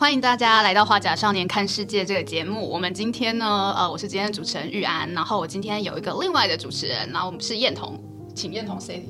欢迎大家来到《花甲少年看世界》这个节目。我们今天呢，呃，我是今天的主持人玉安，然后我今天有一个另外的主持人，然后我们是燕彤，请燕彤 say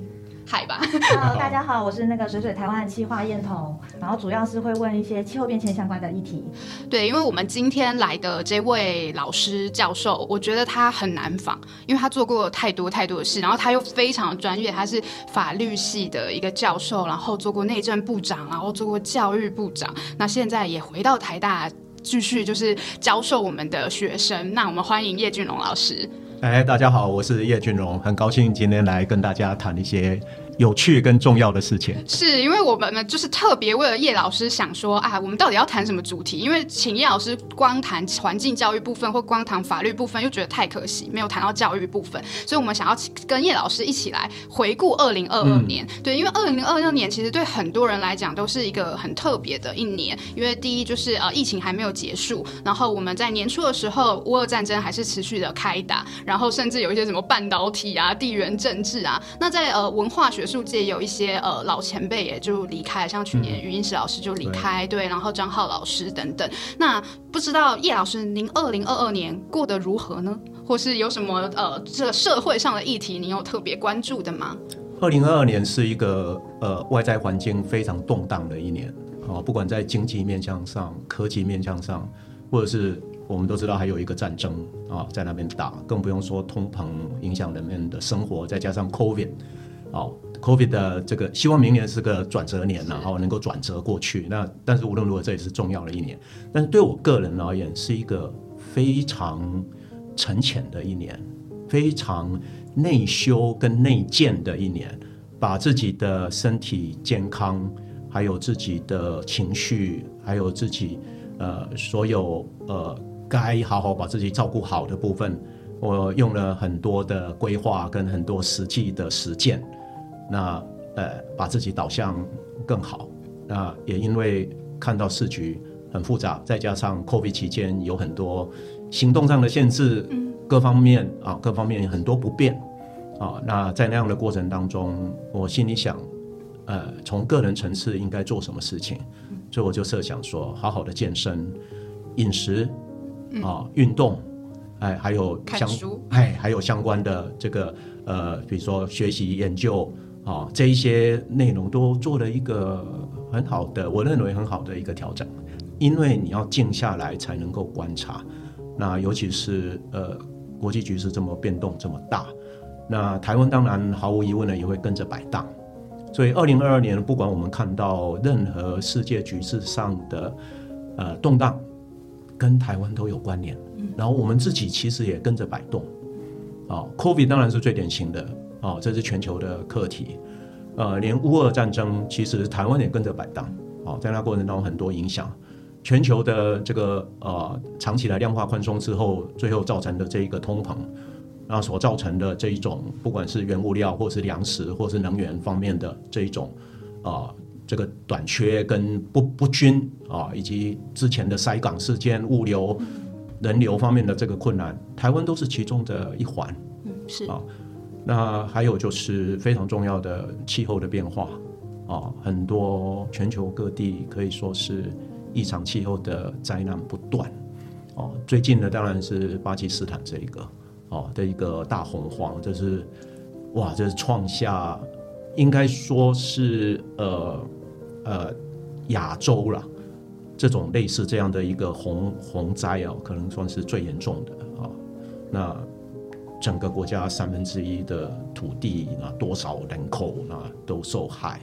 嗨吧。Hello，大家好，我是那个水水台湾的气化燕彤，然后主要是会问一些气候变迁相关的议题。对，因为我们今天来的这位老师教授，我觉得他很难访，因为他做过太多太多的事，然后他又非常专业，他是法律系的一个教授，然后做过内政部长，然后做过教育部长，那现在也回到台大继续就是教授我们的学生。那我们欢迎叶俊龙老师。哎，大家好，我是叶俊荣，很高兴今天来跟大家谈一些有趣跟重要的事情。是因为我们呢，就是特别为了叶老师想说啊，我们到底要谈什么主题？因为请叶老师光谈环境教育部分或光谈法律部分，又觉得太可惜，没有谈到教育部分。所以我们想要跟叶老师一起来回顾二零二二年。对，因为二零二二年其实对很多人来讲都是一个很特别的一年，因为第一就是呃疫情还没有结束，然后我们在年初的时候，乌俄战争还是持续的开打。然后甚至有一些什么半导体啊、地缘政治啊，那在呃文化学术界有一些呃老前辈也就离开，像去年余英时老师就离开，对，然后张浩老师等等。那不知道叶老师，您二零二二年过得如何呢？或是有什么呃这个社会上的议题，您有特别关注的吗？二零二二年是一个呃外在环境非常动荡的一年哦，不管在经济面向上、科技面向上，或者是。我们都知道还有一个战争啊，在那边打，更不用说通膨影响人们的生活，再加上 COVID，哦，COVID 的这个，希望明年是个转折年，然后能够转折过去。那但是无论如何，这也是重要的一年。但是对我个人而言，是一个非常沉潜的一年，非常内修跟内建的一年，把自己的身体健康，还有自己的情绪，还有自己呃所有呃。该好好把自己照顾好的部分，我用了很多的规划跟很多实际的实践，那呃把自己导向更好。那也因为看到市局很复杂，再加上 COVID 期间有很多行动上的限制，各方面啊各方面很多不便啊。那在那样的过程当中，我心里想，呃从个人层次应该做什么事情，所以我就设想说，好好的健身、饮食。啊，运动，哎，还有相，哎，还有相关的这个呃，比如说学习研究啊，这一些内容都做了一个很好的，我认为很好的一个调整。因为你要静下来才能够观察，那尤其是呃，国际局势这么变动这么大，那台湾当然毫无疑问呢也会跟着摆荡。所以二零二二年，不管我们看到任何世界局势上的呃动荡。跟台湾都有关联，然后我们自己其实也跟着摆动，啊，COVID 当然是最典型的，啊，这是全球的课题，呃，连乌俄战争其实台湾也跟着摆荡，啊，在那过程当中很多影响，全球的这个呃长期的量化宽松之后，最后造成的这一个通膨，然后所造成的这一种不管是原物料或是粮食或是能源方面的这一种啊。这个短缺跟不不均啊，以及之前的塞港事件、物流、人流方面的这个困难，台湾都是其中的一环。嗯，是啊。那还有就是非常重要的气候的变化啊，很多全球各地可以说是异常气候的灾难不断。哦，最近的当然是巴基斯坦这一个哦的一个大洪荒，这是哇，这是创下应该说是呃。呃，亚洲了，这种类似这样的一个洪洪灾啊，可能算是最严重的啊。那整个国家三分之一的土地，那多少人口那都受害。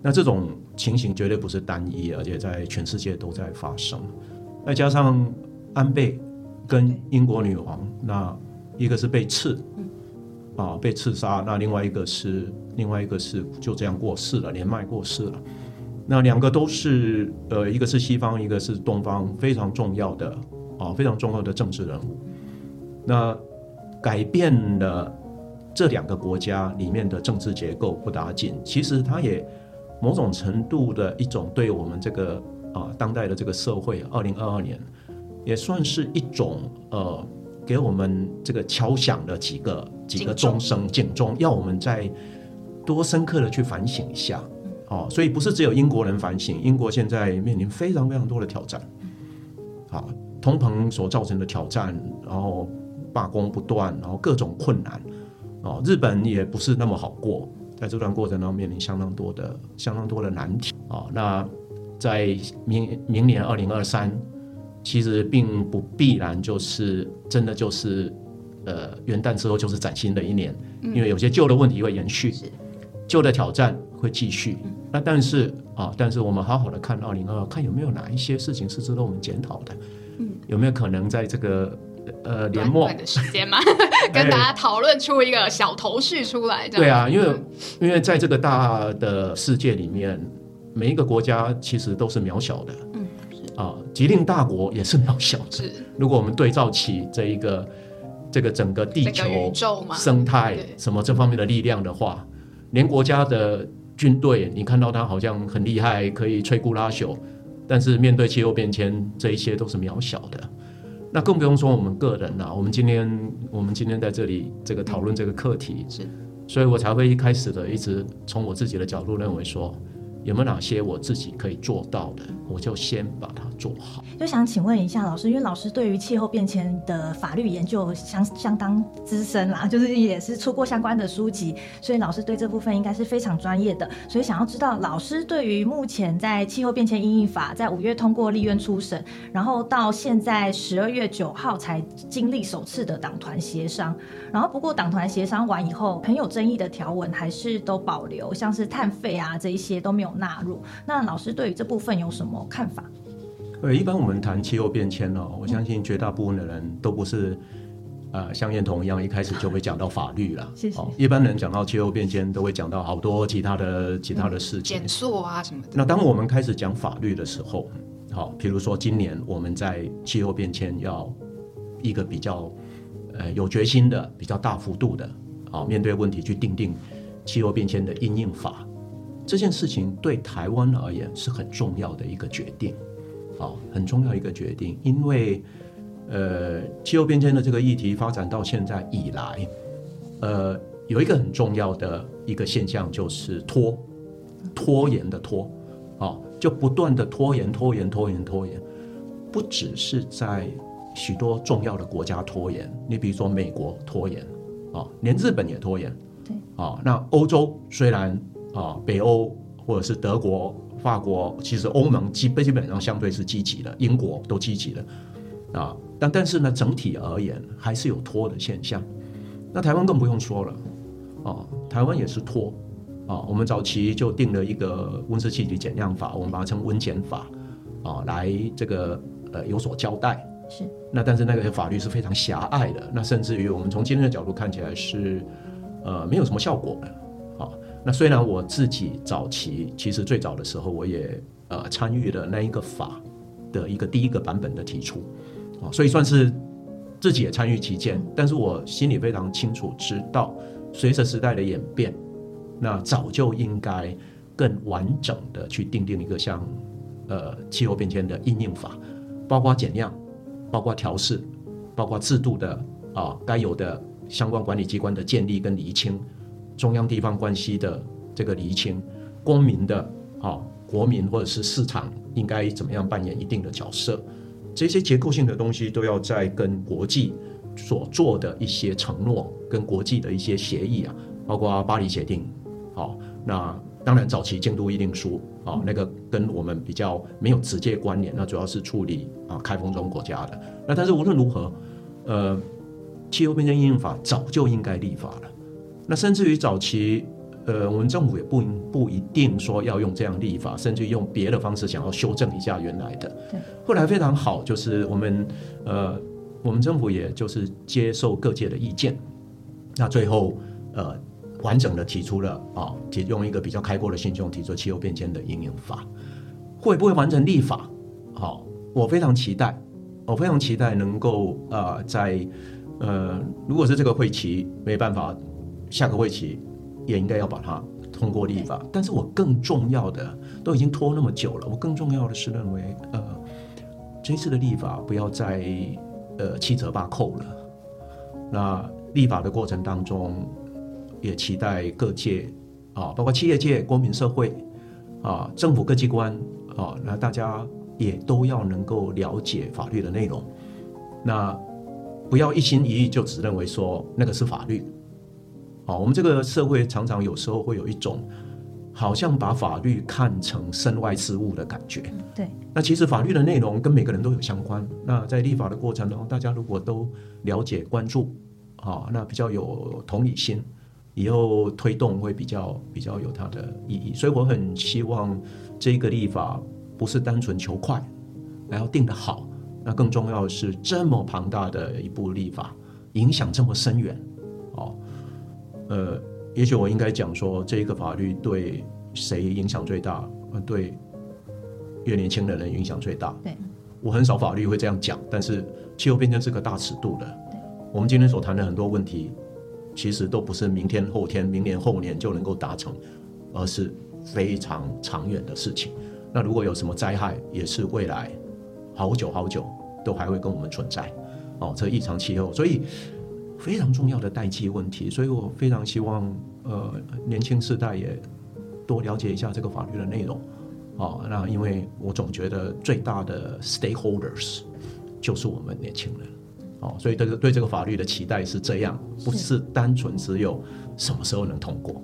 那这种情形绝对不是单一，而且在全世界都在发生。再加上安倍跟英国女王，那一个是被刺，啊，被刺杀；那另外一个是另外一个是就这样过世了，连麦过世了。那两个都是呃，一个是西方，一个是东方，非常重要的啊，非常重要的政治人物。那改变了这两个国家里面的政治结构不打紧，其实它也某种程度的一种对我们这个啊当代的这个社会，二零二二年也算是一种呃，给我们这个敲响了几个几个钟。声警钟，要我们再多深刻的去反省一下。哦，所以不是只有英国人反省，英国现在面临非常非常多的挑战，好，通膨所造成的挑战，然后罢工不断，然后各种困难，哦，日本也不是那么好过，在这段过程当中面临相当多的相当多的难题，啊，那在明明年二零二三，其实并不必然就是真的就是呃元旦之后就是崭新的一年，因为有些旧的问题会延续，旧的挑战会继续。那但是啊，但是我们好好的看二零二二，看有没有哪一些事情是值得我们检讨的，嗯，有没有可能在这个呃年末的时间嘛，跟大家讨论出一个小头绪出来？对啊，因为因为在这个大的世界里面，每一个国家其实都是渺小的，嗯，啊，吉令大国也是渺小的。是，如果我们对照起这一个这个整个地球生态什么这方面的力量的话，连国家的。军队，你看到他好像很厉害，可以摧枯拉朽，但是面对气候变迁，这一些都是渺小的。那更不用说我们个人了。我们今天，我们今天在这里这个讨论这个课题，是，所以我才会一开始的一直从我自己的角度认为说。有没有哪些我自己可以做到的，我就先把它做好。就想请问一下老师，因为老师对于气候变迁的法律研究相相当资深啦，就是也是出过相关的书籍，所以老师对这部分应该是非常专业的。所以想要知道老师对于目前在气候变迁应应法在五月通过立院初审，然后到现在十二月九号才经历首次的党团协商，然后不过党团协商完以后，很有争议的条文还是都保留，像是碳费啊这一些都没有。纳入那老师对于这部分有什么看法？呃，一般我们谈气候变迁哦，我相信绝大部分的人都不是呃像燕彤一样一开始就会讲到法律了。谢谢。一般人讲到气候变迁都会讲到好多其他的其他的事情，减速啊什么的。那当我们开始讲法律的时候，好，比如说今年我们在气候变迁要一个比较呃有决心的、比较大幅度的啊面对问题去定定气候变迁的应应法。这件事情对台湾而言是很重要的一个决定，啊，很重要一个决定，因为，呃，气候变迁的这个议题发展到现在以来，呃，有一个很重要的一个现象就是拖，拖延的拖，啊，就不断的拖延，拖延，拖延，拖延，不只是在许多重要的国家拖延，你比如说美国拖延，啊，连日本也拖延，对，啊，那欧洲虽然。啊，北欧或者是德国、法国，其实欧盟基基本上相对是积极的，英国都积极的啊。但但是呢，整体而言还是有拖的现象。那台湾更不用说了啊，台湾也是拖啊。我们早期就定了一个温室气体减量法，我们把它称温减法啊，来这个呃有所交代。是。那但是那个法律是非常狭隘的，那甚至于我们从今天的角度看起来是呃没有什么效果的。那虽然我自己早期其实最早的时候，我也呃参与了那一个法的一个第一个版本的提出，啊，所以算是自己也参与其间。但是我心里非常清楚，知道随着时代的演变，那早就应该更完整的去定定一个像呃气候变迁的应应法，包括减量，包括调试，包括制度的啊该有的相关管理机关的建立跟厘清。中央地方关系的这个厘清，公民的啊国民或者是市场应该怎么样扮演一定的角色，这些结构性的东西都要在跟国际所做的一些承诺，跟国际的一些协议啊，包括巴黎协定，好，那当然早期京都议定书啊，那个跟我们比较没有直接关联，那主要是处理啊开封中国家的，那但是无论如何，呃，气候变迁应用法早就应该立法了。那甚至于早期，呃，我们政府也不不一定说要用这样立法，甚至用别的方式想要修正一下原来的。对。后来非常好，就是我们呃，我们政府也就是接受各界的意见，那最后呃，完整的提出了啊，用一个比较开阔的心胸提出气候变迁的应用法，会不会完成立法？好，我非常期待，我非常期待能够呃，在呃，如果是这个会期没办法。下个会期也应该要把它通过立法，但是我更重要的都已经拖那么久了，我更重要的是认为，呃，这次的立法不要再呃七折八扣了。那立法的过程当中，也期待各界啊，包括企业界、公民社会啊，政府各机关啊，那大家也都要能够了解法律的内容，那不要一心一意就只认为说那个是法律。啊，我们这个社会常常有时候会有一种好像把法律看成身外之物的感觉。对，那其实法律的内容跟每个人都有相关。那在立法的过程中，大家如果都了解、关注，啊，那比较有同理心，以后推动会比较比较有它的意义。所以我很希望这个立法不是单纯求快，还要定得好。那更重要的是，这么庞大的一部立法，影响这么深远，哦。呃，也许我应该讲说，这一个法律对谁影响最大？呃，对越年轻的人影响最大。对，我很少法律会这样讲，但是气候变迁是个大尺度的。我们今天所谈的很多问题，其实都不是明天、后天、明年、后年就能够达成，而是非常长远的事情。那如果有什么灾害，也是未来好久好久都还会跟我们存在。哦，这异常气候，所以。非常重要的代际问题，所以我非常希望，呃，年轻世代也多了解一下这个法律的内容，啊，那因为我总觉得最大的 stakeholders 就是我们年轻人，哦，所以这个对这个法律的期待是这样，不是单纯只有什么时候能通过，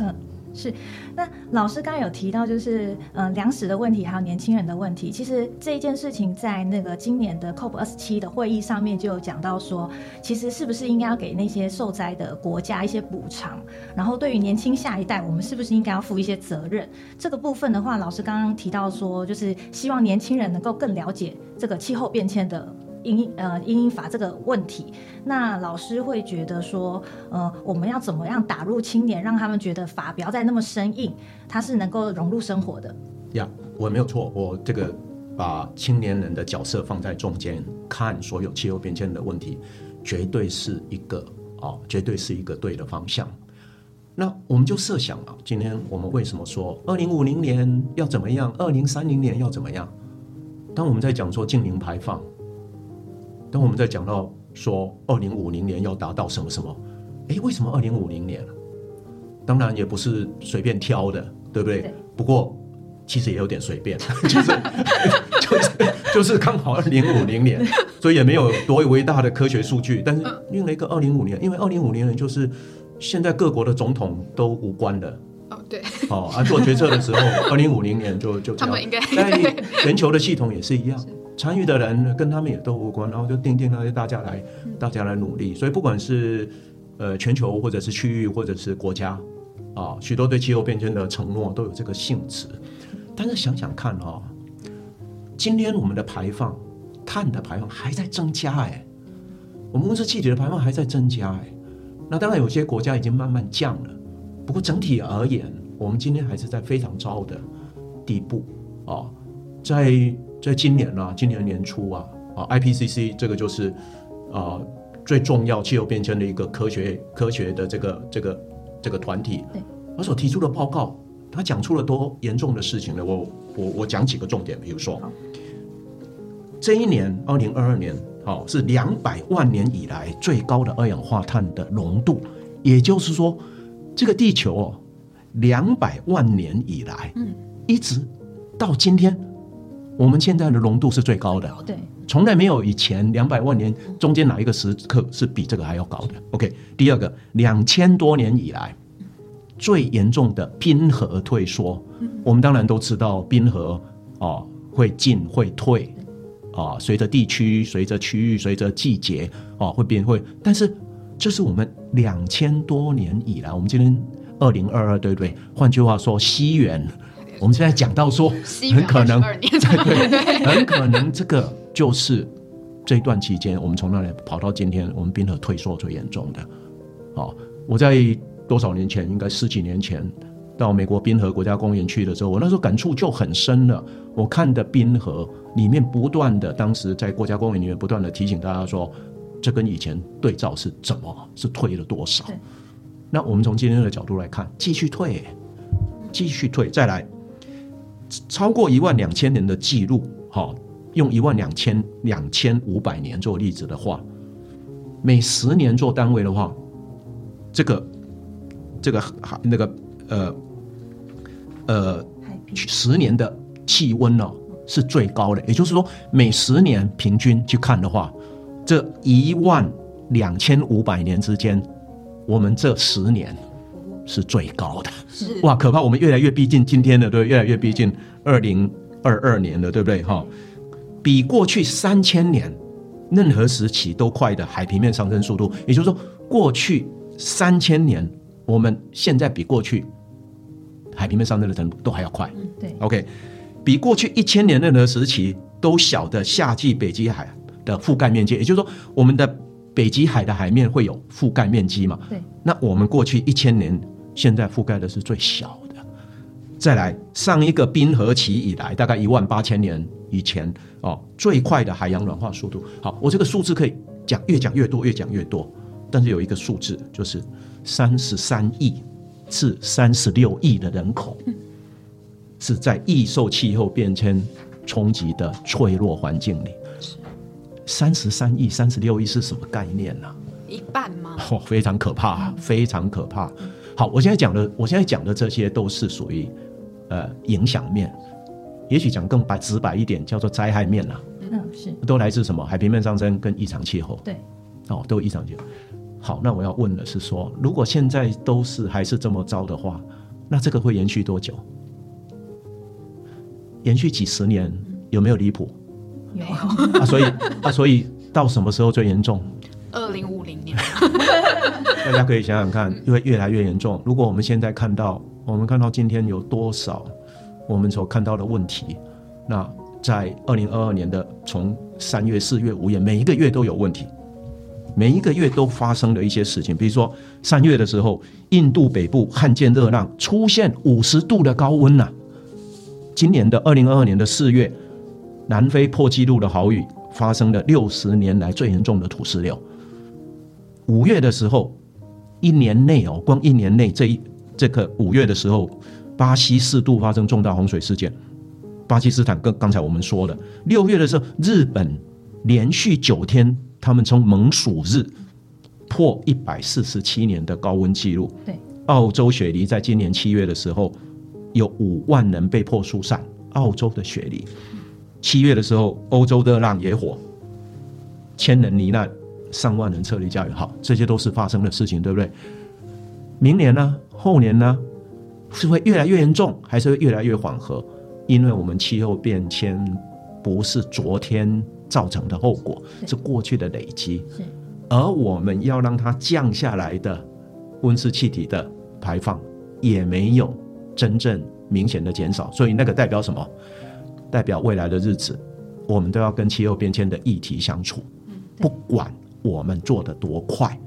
嗯。是，那老师刚刚有提到，就是呃粮食的问题，还有年轻人的问题。其实这一件事情在那个今年的 COP 二十七的会议上面就有讲到说，其实是不是应该要给那些受灾的国家一些补偿？然后对于年轻下一代，我们是不是应该要负一些责任？这个部分的话，老师刚刚提到说，就是希望年轻人能够更了解这个气候变迁的。因呃因因法这个问题，那老师会觉得说，呃，我们要怎么样打入青年，让他们觉得法不要再那么生硬，它是能够融入生活的。呀，我没有错，我这个把青年人的角色放在中间看所有气候变迁的问题，绝对是一个啊，绝对是一个对的方向。那我们就设想啊，今天我们为什么说二零五零年要怎么样，二零三零年要怎么样？当我们在讲说净零排放。当我们在讲到说二零五零年要达到什么什么，哎，为什么二零五零年？当然也不是随便挑的，对不对？不过其实也有点随便，就是 就是就是刚好二零五零年，所以也没有多伟大的科学数据，但是用了一个二零五年，因为二零五零年就是现在各国的总统都无关的。哦，对。哦，啊，做决策的时候，二零五零年就就他们应该在全球的系统也是一样。参与的人跟他们也都无关，然后就定定那些大家来，大家来努力。所以不管是呃全球或者是区域或者是国家啊，许多对气候变迁的承诺都有这个性质。但是想想看啊，今天我们的排放碳的排放还在增加哎，我们温室气体的排放还在增加哎。那当然有些国家已经慢慢降了，不过整体而言，我们今天还是在非常糟的地步啊，在。在今年呢，今年年初啊，啊，IPCC 这个就是啊最重要气候变迁的一个科学科学的这个这个这个团体，对，他所提出的报告，他讲出了多严重的事情呢？我我我讲几个重点，比如说，这一年二零二二年，好是两百万年以来最高的二氧化碳的浓度，也就是说，这个地球哦，两百万年以来，嗯，一直到今天。我们现在的浓度是最高的，对，从来没有以前两百万年中间哪一个时刻是比这个还要高的。OK，第二个，两千多年以来最严重的冰河退缩，我们当然都知道冰河啊会进会退啊，随着地区、随着区域、随着季节啊会变会，但是这是我们两千多年以来，我们今天二零二二对不对？换句话说，西元。我们现在讲到说，很可能，对，很可能这个就是这段期间，我们从那里跑到今天，我们滨河退缩最严重的。哦，我在多少年前，应该十几年前，到美国滨河国家公园去的时候，我那时候感触就很深了。我看的冰河里面不断的，当时在国家公园里面不断的提醒大家说，这跟以前对照是怎么是退了多少？那我们从今天的角度来看，继续退，继续退，再来。超过一万两千年的记录，哈，用一万两千两千五百年做例子的话，每十年做单位的话，这个这个那个呃呃十年的气温呢是最高的，也就是说每十年平均去看的话，这一万两千五百年之间，我们这十年是最高的。是哇，可怕！我们越来越逼近今天的，对，越来越逼近二零二二年了，对不对？哈，比过去三千年任何时期都快的海平面上升速度，也就是说，过去三千年，我们现在比过去海平面上升的程度都还要快。对，OK，比过去一千年任何时期都小的夏季北极海的覆盖面积，也就是说，我们的北极海的海面会有覆盖面积嘛？对，那我们过去一千年，现在覆盖的是最小的。再来，上一个冰河期以来，大概一万八千年以前哦，最快的海洋软化速度。好，我这个数字可以讲越讲越多，越讲越多。但是有一个数字，就是三十三亿至三十六亿的人口，是在易受气候变迁冲击的脆弱环境里。三十三亿、三十六亿是什么概念呢、一半吗？哦，非常可怕，非常可怕。好，我现在讲的，我现在讲的这些都是属于呃影响面，也许讲更白直白一点，叫做灾害面啦、嗯，是都来自什么？海平面上升跟异常气候。对，哦，都有异常气候。好，那我要问的是说，如果现在都是还是这么糟的话，那这个会延续多久？延续几十年有没有离谱？有啊，所以啊，所以到什么时候最严重？二零五大家可以想想看，会越来越严重。如果我们现在看到，我们看到今天有多少我们所看到的问题，那在二零二二年的从三月、四月、五月，每一个月都有问题，每一个月都发生了一些事情。比如说三月的时候，印度北部罕见热浪出现五十度的高温呐、今年的二零二二年的四月，南非破纪录的豪雨发生了六十年来最严重的土石流。五月的时候，一年内哦，光一年内这一这个五月的时候，巴西四度发生重大洪水事件。巴基斯坦跟刚才我们说的，六月的时候，日本连续九天，他们从猛暑日破一百四十七年的高温记录。对，澳洲雪梨在今年七月的时候，有五万人被迫疏散。澳洲的雪梨，七月的时候，欧洲热浪野火，千人罹难，上万人撤离家园。好，这些都是发生的事情，对不对？明年呢？后年呢？是会越来越严重，还是会越来越缓和？因为我们气候变迁不是昨天造成的后果，是过去的累积。是而我们要让它降下来的温室气体的排放也没有真正明显的减少，所以那个代表什么？代表未来的日子，我们都要跟气候变迁的议题相处，不管我们做的多快。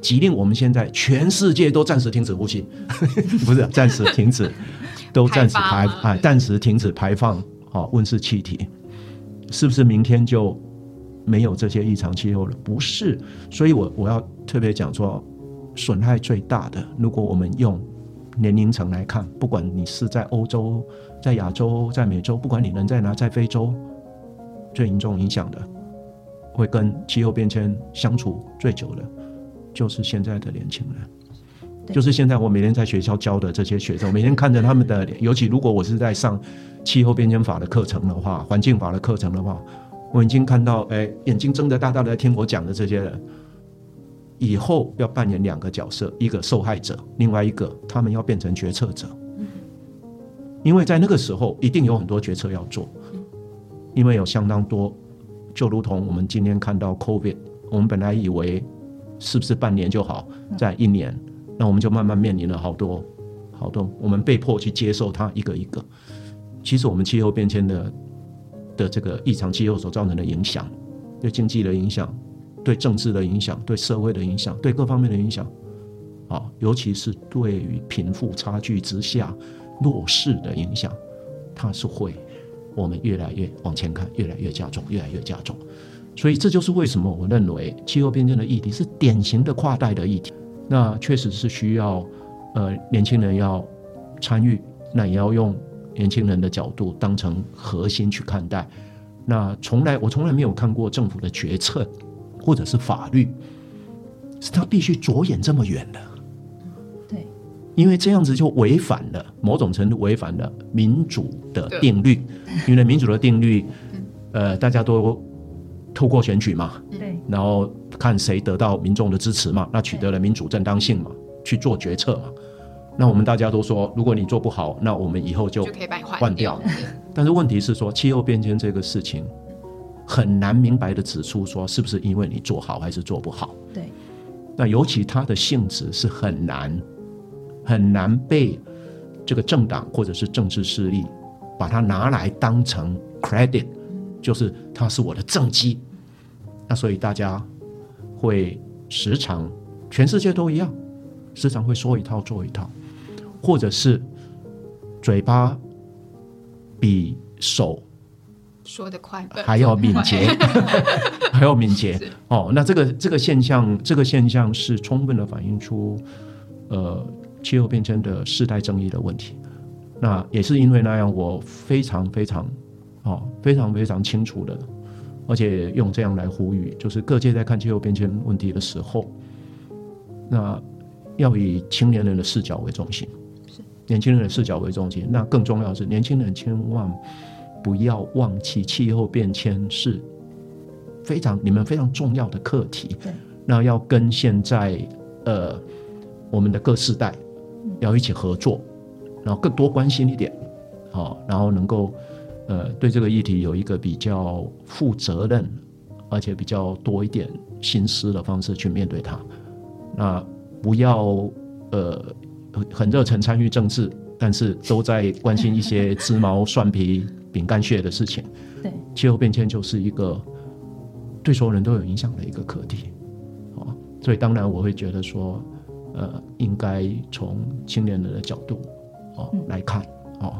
即令我们现在全世界都暂时停止呼吸，不是暂时停止，都暂时排啊，暂时停止排放啊温室气体，是不是明天就没有这些异常气候了？不是，所以我我要特别讲说，损害最大的，如果我们用年龄层来看，不管你是在欧洲、在亚洲、在美洲，不管你人在哪，在非洲，最严重影响的，会跟气候变迁相处最久的，就是现在的年轻人。就是现在我每天在学校教的这些学生，我每天看着他们的脸，尤其如果我是在上气候变迁法的课程的话，环境法的课程的话，我已经看到，哎，眼睛睁得大大的在听我讲的这些人，以后要扮演两个角色，一个受害者，另外一个他们要变成决策者。因为在那个时候，一定有很多决策要做，因为有相当多，就如同我们今天看到 COVID，我们本来以为是不是半年就好，在一年，那我们就慢慢面临了好多好多，我们被迫去接受它一个一个。其实我们气候变迁的的这个异常气候所造成的影响，对经济的影响，对政治的影响，对社会的影响，对各方面的影响，啊，尤其是对于贫富差距之下弱势的影响，它是会我们越来越往前看，越来越加重，越来越加重。所以这就是为什么我认为气候变迁的议题是典型的跨代的议题。那确实是需要呃年轻人要参与，那也要用年轻人的角度当成核心去看待。那从来我从来没有看过政府的决策或者是法律，是他必须着眼这么远的。对，因为这样子就违反了某种程度违反了民主的定律，因为民主的定律，呃，大家都透过选举嘛，对，然后看谁得到民众的支持嘛，那取得了民主正当性嘛，去做决策嘛。那我们大家都说，如果你做不好，那我们以后就就可以把你换换掉。但是问题是说，气候变迁这个事情很难明白的指出说，是不是因为你做好还是做不好？对，那尤其它的性质是很难很难被这个政党或者是政治势力把它拿来当成 credit，就是它是我的政绩。那所以大家会时常，全世界都一样，时常会说一套做一套，或者是嘴巴比手说的快，还要敏捷，还要敏捷哦。那这个这个现象，这个现象是充分的反映出呃气候变迁的世代争议的问题。那也是因为那样，我非常非常哦非常非常清楚的，而且用这样来呼吁，就是各界在看气候变迁问题的时候，那要以青年人的视角为中心，年轻人的视角为中心。那更重要的是，年轻人千万不要忘记气候变迁是非常你们非常重要的课题。对，那要跟现在呃我们的各世代要一起合作，然后更多关心一点，好、然后能够呃对这个议题有一个比较负责任，而且比较多一点心思的方式去面对它。那不要呃很很热忱参与政治，但是都在关心一些鸡毛蒜皮、饼干屑的事情。对，气候变迁就是一个对所有人都有影响的一个课题，哦，所以当然我会觉得说，呃，应该从青年人的角度，哦来看，哦，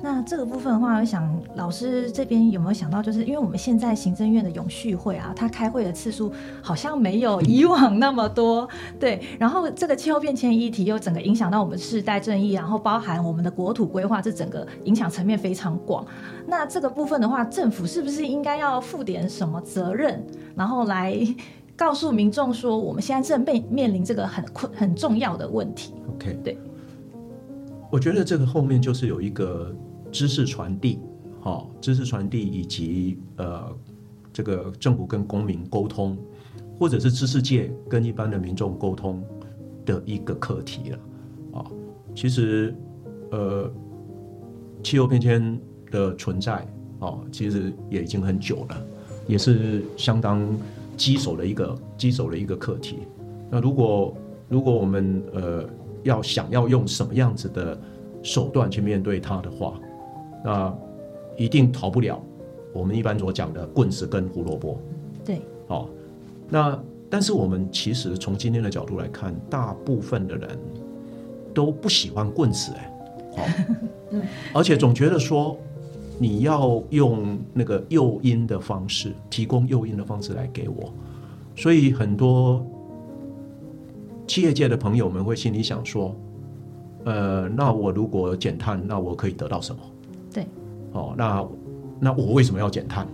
那这个部分的话，我想老师这边有没有想到，就是因为我们现在行政院的永续会啊，它开会的次数好像没有以往那么多，对。然后这个气候变迁议题又整个影响到我们世代正义，然后包含我们的国土规划，这整个影响层面非常广。那这个部分的话，政府是不是应该要负点什么责任，然后来告诉民众说，我们现在正被面临这个很困很重要的问题？OK，对，我觉得这个后面就是有一个知识传递，好、知识传递以及呃这个政府跟公民沟通，或者是知识界跟一般的民众沟通的一个课题了，啊、其实呃气候变迁的存在，哦，其实也已经很久了，也是相当棘手的一个棘手的一个课题。那如果如果我们呃要想要用什么样子的手段去面对它的话，那一定逃不了我们一般所讲的棍子跟胡萝卜。对，哦，那但是我们其实从今天的角度来看，大部分的人都不喜欢棍子、哎，哦，而且总觉得说你要用那个诱因的方式，提供诱因的方式来给我，所以很多企业界的朋友们会心里想说，呃，那我如果减碳，那我可以得到什么？对，哦，那那我为什么要减碳？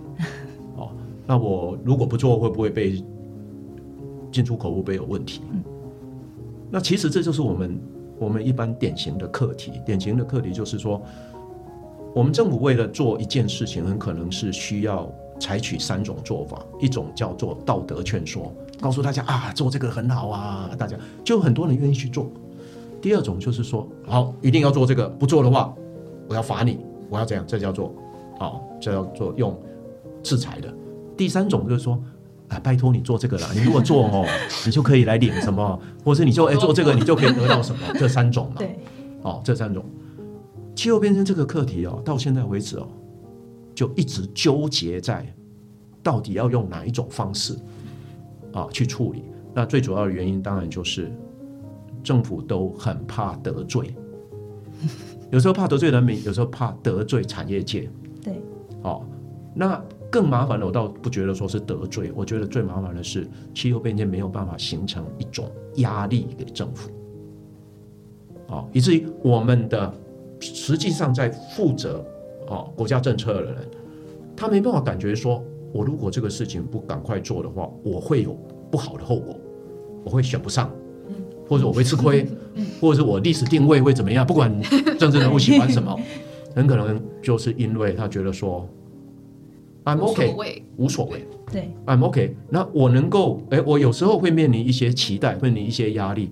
哦，那我如果不做，会不会被进出口会不会有问题？那其实这就是我们我们一般典型的课题，典型的课题就是说，我们政府为了做一件事情，很可能是需要采取三种做法，一种叫做道德劝说，告诉大家啊，做这个很好啊，大家就很多人愿意去做。第二种就是说，好，一定要做这个，不做的话，我要罚你，我要怎样，这叫做，哦，这叫做用制裁的。第三种就是说，啊，拜托你做这个啦，你如果做哦，你就可以来领什么，或是你就哎做这个，你就可以得到什么，这三种嘛。对，哦，这三种气候变迁这个课题哦，到现在为止哦，就一直纠结在到底要用哪一种方式啊去处理。那最主要的原因当然就是政府都很怕得罪，有时候怕得罪人民，有时候怕得罪产业界。对，哦，那更麻烦的，我倒不觉得说是得罪，我觉得最麻烦的是气候变迁没有办法形成一种压力给政府，哦，以至于我们的实际上在负责哦国家政策的人，他没办法感觉说，我如果这个事情不赶快做的话，我会有不好的后果，我会选不上，或者我会吃亏，或者是我历史定位会怎么样？不管政治人物喜欢什么，很可能就是因为他觉得说，I'm OK，无所谓对，，I'm OK。那我能够，哎，我有时候会面临一些期待，面临一些压力，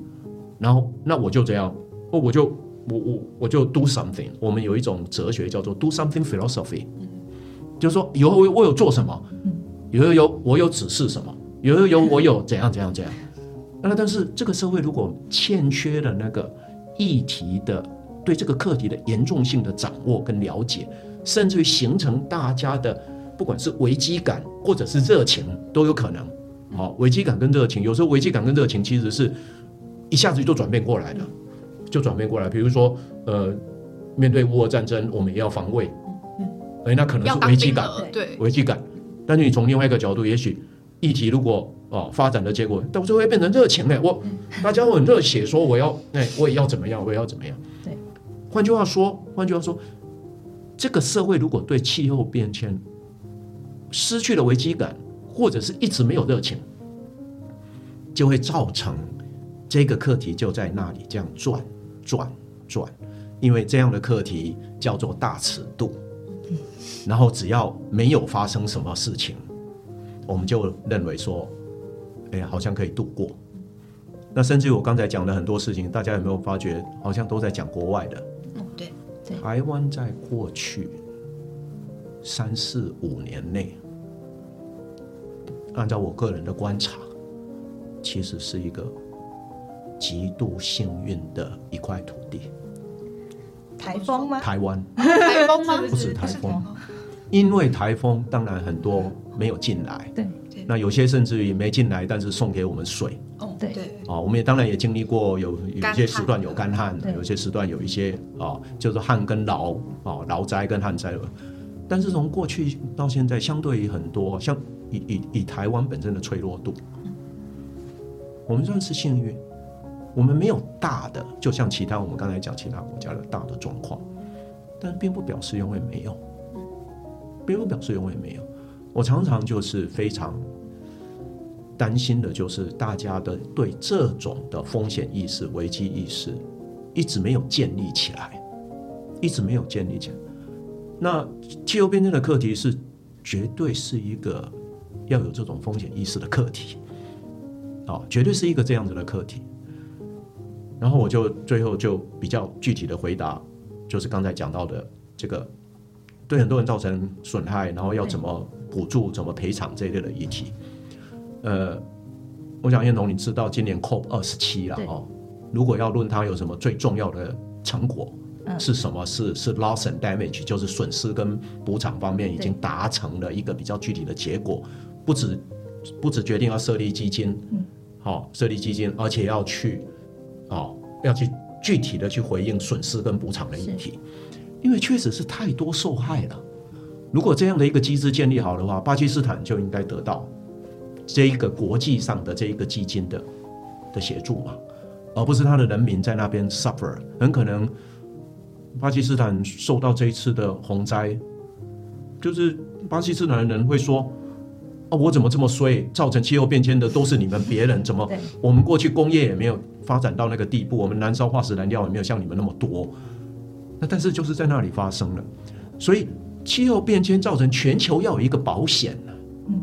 然后那我就这样，我我就我我我就 do something。我们有一种哲学叫做 do something philosophy，就是说有我我有做什么，有有有我有指示什么，有有有我有怎样怎样怎样。那但是这个社会如果欠缺了那个议题的对这个课题的严重性的掌握跟了解，甚至于形成大家的不管是危机感或者是热情都有可能。好、危机感跟热情，有时候危机感跟热情其实是一下子就转变过来的，就转变过来。比如说，呃，面对乌俄战争，我们也要防卫，哎，那可能是危机感，对，危机感。但是你从另外一个角度，也许议题如果哦发展的结果，到最后会变成热情呢。我大家会很热血，说我要哎我也要怎么样，我也要怎么样。对。换句话说，换句话说，这个社会如果对气候变迁失去了危机感，或者是一直没有热情，就会造成这个课题就在那里这样转转转，因为这样的课题叫做大尺度。然后只要没有发生什么事情，我们就认为说，哎，好像可以度过。那甚至于我刚才讲的很多事情，大家有没有发觉，好像都在讲国外的？嗯，对，台湾在过去三四五年内，按照我个人的观察，其实是一个极度幸运的一块土地。台风吗？台湾台风吗？不是台风，因为台风当然很多没有进来，对那有些甚至于没进来，但是送给我们水哦，对对，啊。我们也当然也经历过有有些时段有干旱对，有些时段有一些啊，就是旱跟涝啊，涝灾跟旱灾。但是从过去到现在，相对于很多像以以以台湾本身的脆弱度，我们算是幸运，我们没有大的，就像其他我们刚才讲其他国家的大的状况，但并不表示永远没有，并不表示永远没有。我常常就是非常担心的，就是大家的对这种的风险意识、危机意识一直没有建立起来，一直没有建立起来。那气候变迁的课题是绝对是一个要有这种风险意识的课题，啊、绝对是一个这样子的课题。然后我就最后就比较具体的回答，就是刚才讲到的这个对很多人造成损害，然后要怎么补助、怎么赔偿这一类的议题。呃，我想燕彤，你知道今年 COP 二十七了哦，如果要论它有什么最重要的成果，嗯。是什么？是是 loss and damage，就是损失跟补偿方面已经达成了一个比较具体的结果，不止不止决定要设立基金，嗯。好、设立基金，而且要去哦要去具体的去回应损失跟补偿的议题，因为确实是太多受害了。如果这样的一个机制建立好的话，巴基斯坦就应该得到这一个国际上的这一个基金的的协助嘛，而不是他的人民在那边 suffer，很可能巴基斯坦受到这一次的洪灾，就是巴基斯坦的人会说。哦，我怎么这么衰？造成气候变迁的都是你们别人，怎么我们过去工业也没有发展到那个地步，我们燃烧化石燃料也没有像你们那么多。那但是就是在那里发生了，所以气候变迁造成全球要有一个保险嗯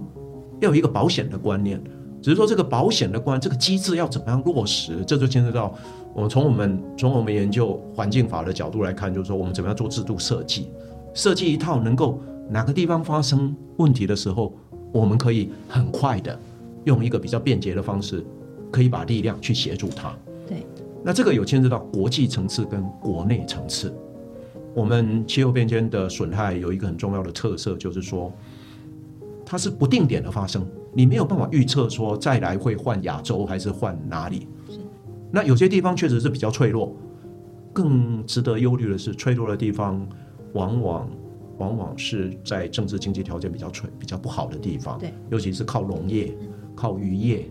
要有一个保险的观念。只是说这个保险的观这个机制要怎么样落实，这就牵涉到我们从我们从我们研究环境法的角度来看，就是说我们怎么样做制度设计，设计一套能够哪个地方发生问题的时候，我们可以很快的用一个比较便捷的方式，可以把力量去协助他。对，那这个有牵涉到国际层次跟国内层次。我们气候变迁的损害有一个很重要的特色，就是说它是不定点的发生，你没有办法预测说再来会换亚洲还是换哪里。那有些地方确实是比较脆弱，更值得忧虑的是，脆弱的地方往往往往是在政治经济条件比较脆、比较不好的地方，对，尤其是靠农业、靠渔业，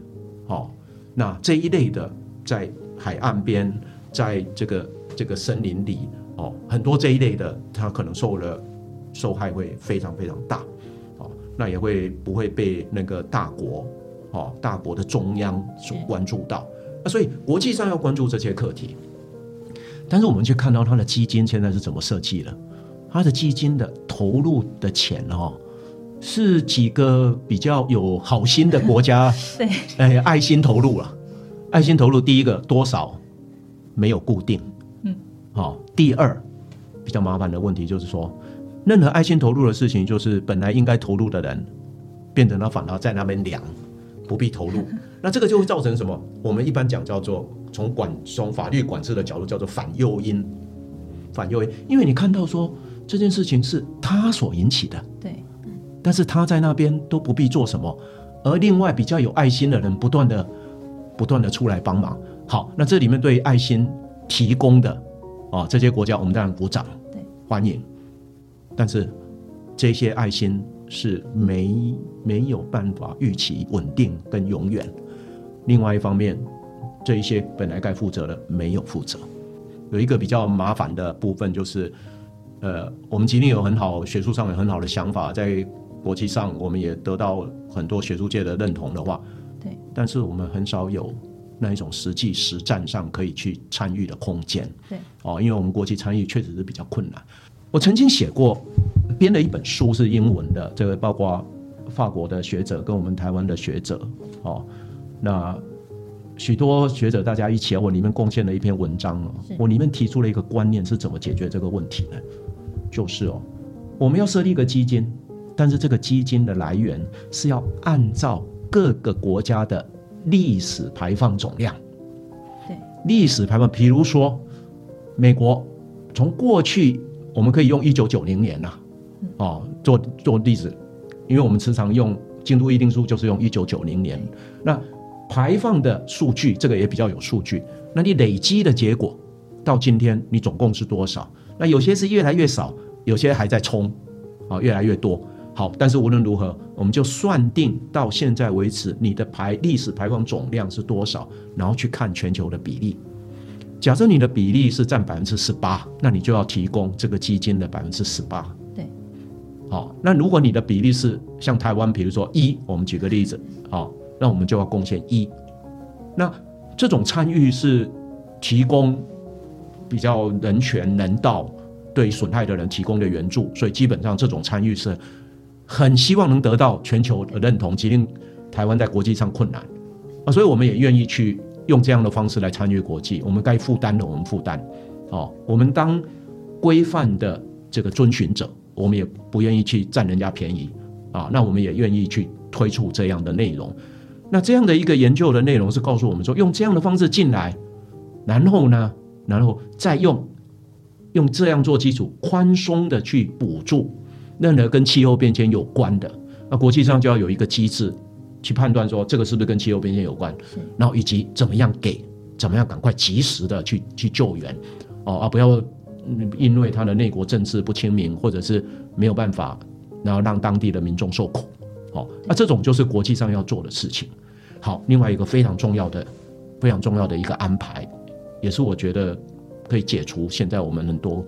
哦，那这一类的在海岸边，在这个这个森林里，哦，很多这一类的，它可能受了受害会非常非常大，哦，那也会不会被那个大国，哦，大国的中央所关注到。那，所以国际上要关注这些课题。但是我们去看到它的基金现在是怎么设计的？它的基金的投入的钱哦，是几个比较有好心的国家 对，哎爱心投入了。爱心投入第一个多少没有固定，嗯，好、第二比较麻烦的问题就是说，任何爱心投入的事情，就是本来应该投入的人，变成了反而在那边量，不必投入。那这个就会造成什么？我们一般讲叫做从管从法律管制的角度叫做反诱因，反诱因，因为你看到说这件事情是他所引起的，对，但是他在那边都不必做什么，而另外比较有爱心的人不断的、不断的出来帮忙。好，那这里面对于爱心提供的啊这些国家，我们当然鼓掌，对，欢迎。但是这些爱心是没没有办法预期稳定跟永远。另外一方面，这一些本来该负责的没有负责。有一个比较麻烦的部分就是，呃，我们吉林有很好学术上有很好的想法，在国际上我们也得到很多学术界的认同的话，对，但是我们很少有那一种实际实战上可以去参与的空间。对，哦，因为我们国际参与确实是比较困难。我曾经写过，编了一本书是英文的，这个包括法国的学者跟我们台湾的学者，哦，那许多学者大家一起，我里面贡献了一篇文章哦，我里面提出了一个观念是怎么解决这个问题呢？就是哦，我们要设立一个基金，但是这个基金的来源是要按照各个国家的历史排放总量。对，历史排放，比如说美国，从过去我们可以用一九九零年呐、哦，做做例子，因为我们时常用京都议定书，就是用一九九零年。那排放的数据，这个也比较有数据。那你累积的结果到今天，你总共是多少？那有些是越来越少，有些还在冲，啊，越来越多。好，但是无论如何，我们就算定到现在为止，你的排历史排放总量是多少，然后去看全球的比例。假设你的比例是占百分之十八，那你就要提供这个基金的百分之十八。对，好，那如果你的比例是像台湾，比如说一，我们举个例子，好，那我们就要贡献一。那这种参与是提供比较人权、人道对损害的人提供的援助，所以基本上这种参与是很希望能得到全球的认同，即令台湾在国际上困难啊，所以我们也愿意去用这样的方式来参与国际。我们该负担的我们负担，哦，我们当规范的这个遵循者，我们也不愿意去占人家便宜啊，那我们也愿意去推出这样的内容。那这样的一个研究的内容是告诉我们说，用这样的方式进来，然后呢，然后再用用这样做基础，宽松的去补助任何跟气候变迁有关的。那国际上就要有一个机制去判断说，这个是不是跟气候变迁有关，然后以及怎么样给，怎么样赶快及时的去去救援，哦，啊不要嗯因为他的内国政治不清明，或者是没有办法，然后让当地的民众受苦，哦，那这种就是国际上要做的事情。好，另外一个非常重要的、非常重要的一个安排，也是我觉得可以解除现在我们很多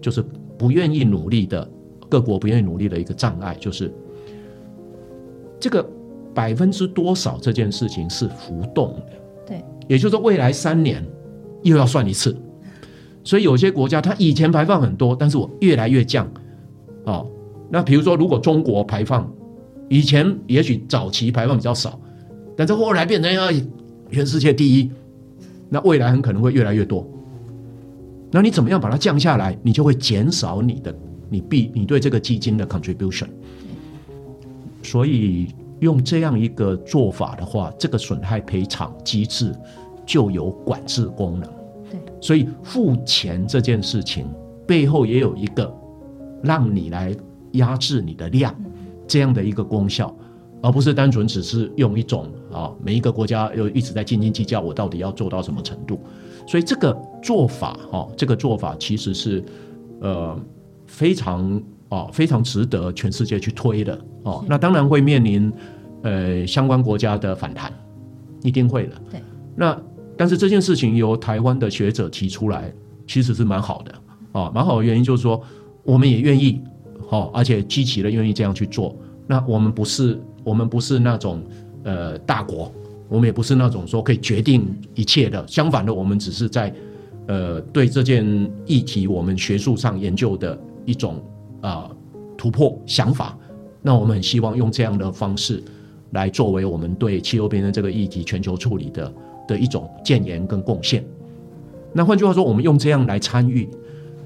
就是不愿意努力的各国不愿意努力的一个障碍，就是这个百分之多少这件事情是浮动的。对，也就是说未来三年又要算一次。所以有些国家它以前排放很多，但是我越来越降。哦，那比如说如果中国排放以前也许早期排放比较少，但是后来变成要全世界第一，那未来很可能会越来越多。那你怎么样把它降下来？你就会减少你的你必你对这个基金的 contribution。所以用这样一个做法的话，这个损害赔偿机制就有管制功能。对，所以付钱这件事情背后也有一个让你来压制你的量这样的一个功效，而不是单纯只是用一种啊每一个国家又一直在斤斤计较我到底要做到什么程度。所以这个做法哦，这个做法其实是呃非常啊非常值得全世界去推的哦。那当然会面临呃相关国家的反弹，一定会的。对。那但是这件事情由台湾的学者提出来，其实是蛮好的啊，蛮好的原因就是说我们也愿意哦，而且积极的愿意这样去做。那我们不是我们不是那种呃大国我们也不是那种说可以决定一切的。相反的，我们只是在呃对这件议题我们学术上研究的一种啊突破想法。那我们很希望用这样的方式来作为我们对气候变迁这个议题全球处理的的一种建言跟贡献。那换句话说，我们用这样来参与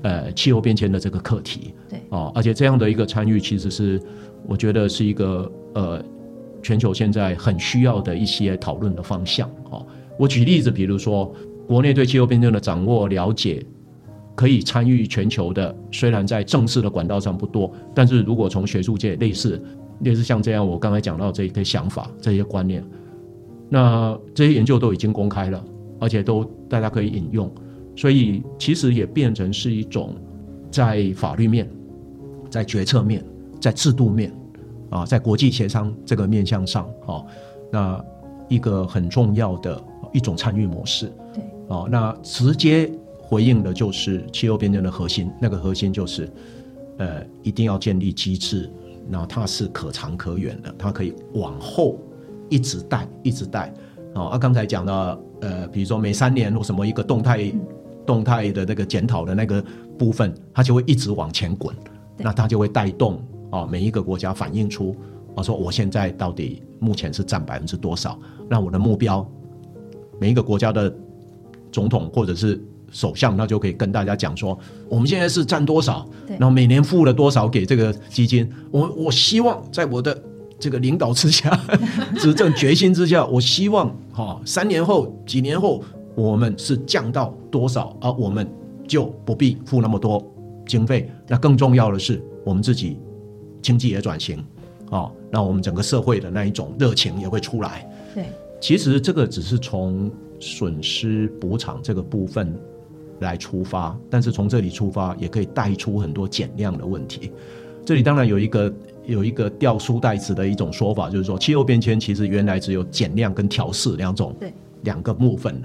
呃气候变迁的这个课题。对哦，而且这样的一个参与，其实是我觉得是一个呃全球现在很需要的一些讨论的方向。哦，我举例子，比如说国内对气候变迁的掌握了解，可以参与全球的，虽然在正式的管道上不多，但是如果从学术界类似类似像这样，我刚才讲到这一些想法、这些观念，那这些研究都已经公开了，而且都大家可以引用，所以其实也变成是一种在法律面。在决策面，在制度面，啊，在国际协商这个面向上，哦，那一个很重要的一种参与模式，对，哦，那直接回应的就是气候变迁的核心，那个核心就是，呃，一定要建立机制，然后它是可长可远的，它可以往后一直带，一直带，哦，啊，刚才讲到，呃，比如说每三年或什么一个动态动态的那个检讨的那个部分，它就会一直往前滚。那它就会带动啊，每一个国家反映出啊，说我现在到底目前是占百分之多少？那我的目标，每一个国家的总统或者是首相，那就可以跟大家讲说，我们现在是占多少？然后每年付了多少给这个基金？我我希望在我的这个领导之下，执政决心之下，我希望哈，三年后、几年后，我们是降到多少啊？我们就不必付那么多。经费，那更重要的是，我们自己经济也转型，哦，那我们整个社会的那一种热情也会出来。对，其实这个只是从损失补偿这个部分来出发，但是从这里出发也可以带出很多减量的问题。这里当然有一个有一个掉书袋子的一种说法，就是说气候变迁其实原来只有减量跟调试两种，对，两个部分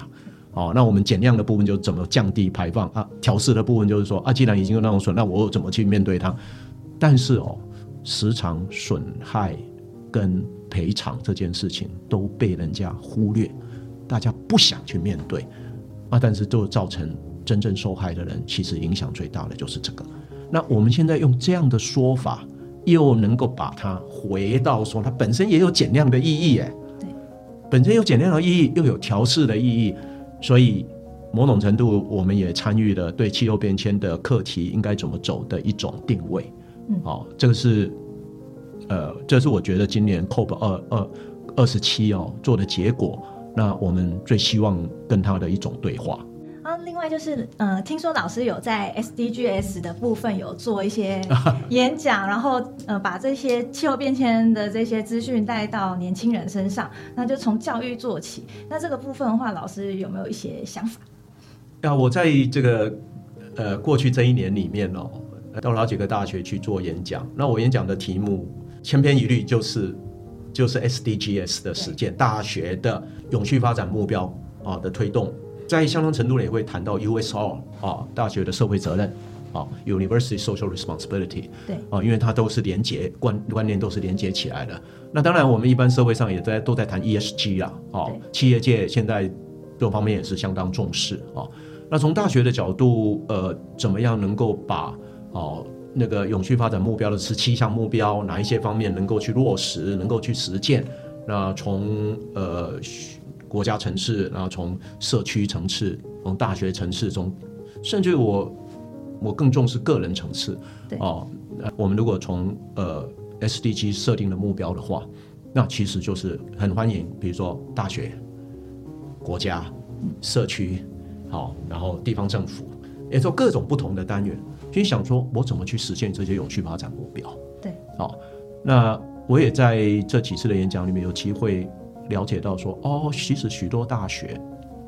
哦，那我们减量的部分就是怎么降低排放啊？调试的部分就是说啊，既然已经有那种损，那我怎么去面对它？但是哦，时常损害跟赔偿这件事情都被人家忽略，大家不想去面对啊。但是就造成真正受害的人，其实影响最大的就是这个。那我们现在用这样的说法，又能够把它回到说，它本身也有减量的意义，哎，对，本身有减量的意义，又有调试的意义。所以，某种程度，我们也参与了对气候变迁的课题应该怎么走的一种定位。嗯，好，这个是，呃，这是我觉得今年 COP 二二二十七哦做的结果。那我们最希望跟他的一种对话。啊，另外就是，呃，听说老师有在 SDGs 的部分有做一些 演讲，然后呃，把这些气候变迁的这些资讯带到年轻人身上，那就从教育做起。那这个部分的话，老师有没有一些想法？啊，我在这个呃过去这一年里面哦，到好几个大学去做演讲。那我演讲的题目千篇一律，就是就是 SDGs 的实践，大学的永续发展目标啊的推动。在相当程度也会谈到 USR 啊，大学的社会责任啊，University Social Responsibility 对啊，因为它都是连接观观念都是连接起来的。那当然，我们一般社会上也在都在谈 ESG 啊，啊，企业界现在各方面也是相当重视啊。那从大学的角度，呃，怎么样能够把哦那个永续发展目标的十七项目标哪一些方面能够去落实，能够去实践？那从呃。国家层次，然后从社区层次，从大学层次中，甚至我我更重视个人层次。哦，我们如果从呃 SDG 设定的目标的话，那其实就是很欢迎，比如说大学、国家、社区，好，然后地方政府，也就各种不同的单元，去想说我怎么去实现这些永续发展目标。对，好，那我也在这几次的演讲里面有机会。了解到说哦，其实许多大学，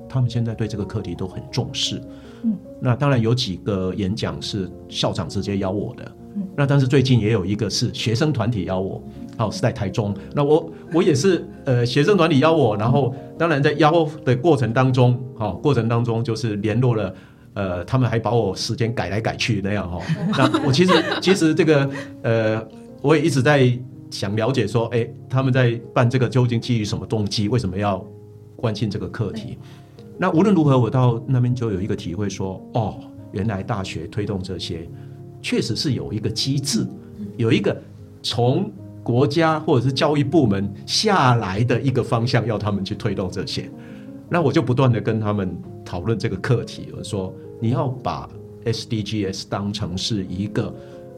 他们现在对这个课题都很重视。嗯，那当然有几个演讲是校长直接邀我的。嗯，那但是最近也有一个是学生团体邀我，好是在台中。那我我也是呃学生团体邀我，然后当然在邀的过程当中，哦过程当中就是联络了呃，他们还把我时间改来改去那样哈。那我其实其实这个呃，我也一直在。想了解说，哎，他们在办这个究竟基于什么动机？为什么要关心这个课题。那无论如何，我到那边就有一个体会，说哦，原来大学推动这些，确实是有一个机制，有一个从国家或者是教育部门下来的一个方向，要他们去推动这些。那我就不断的跟他们讨论这个课题，我说你要把 SDGs 当成是一个。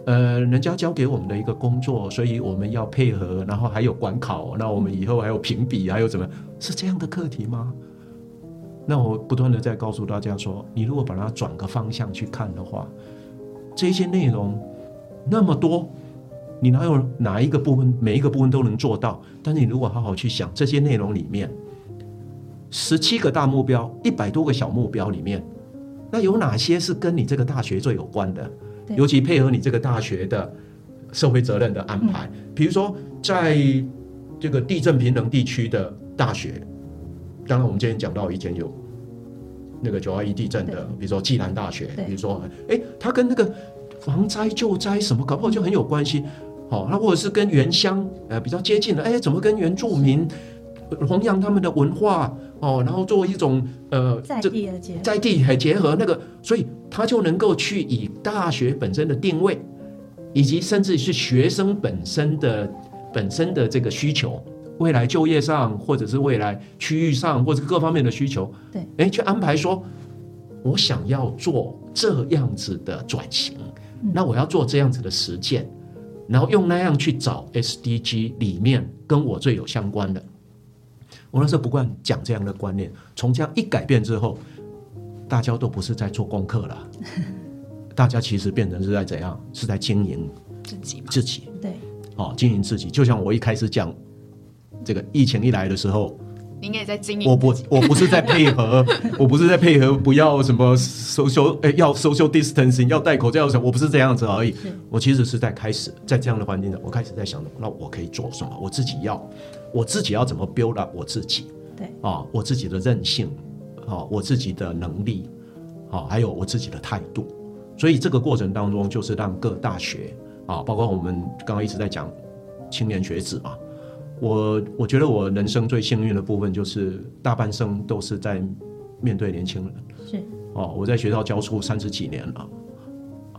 呃，人家交给我们的一个工作，所以我们要配合，然后还有管考，那我们以后还有评比，还有怎么是这样的课题吗？那我不断的在告诉大家说，你如果把它转个方向去看的话，这些内容那么多，你哪有哪一个部分每一个部分都能做到？但是你如果好好去想，这些内容里面，十七个大目标，一百多个小目标里面，那有哪些是跟你这个大学最有关的？尤其配合你这个大学的社会责任的安排，比如说在这个地震平衡地区的大学，当然我们今天讲到以前有那个九二一地震的，比如说暨南大学，比如说哎，它跟那个防灾救灾什么搞不好就很有关系，好，那或者是跟原乡呃比较接近的，哎，怎么跟原住民弘扬他们的文化哦，然后作为一种呃在地的结在地还结合那个，所以。他就能够去以大学本身的定位，以及甚至是学生本身的本身的这个需求，未来就业上，或者是未来区域上，或者各方面的需求，对，哎，去安排说，我想要做这样子的转型，那我要做这样子的实践，然后用那样去找 SDG 里面跟我最有相关的。我那时候不惯讲这样的观念，从这样一改变之后。大家都不是在做功课了，大家其实变成是在怎样？是在经营自己，自己对，哦，经营自己。就像我一开始讲，这个疫情一来的时候，您也在经营。我不，我不是在配合，我不是在配合，不要什么 social，哎，要 social distancing，要戴口罩什么，我不是这样子而已。我其实是在开始，在这样的环境下，我开始在想，那我可以做什么？我自己要，我自己要怎么 build up 我自己？对，啊，我自己的韧性。啊，我自己的能力，啊，还有我自己的态度，所以这个过程当中，就是让各大学啊，包括我们刚刚一直在讲青年学子嘛，我我觉得我人生最幸运的部分，就是大半生都是在面对年轻人，是哦，我在学校教书三十几年了，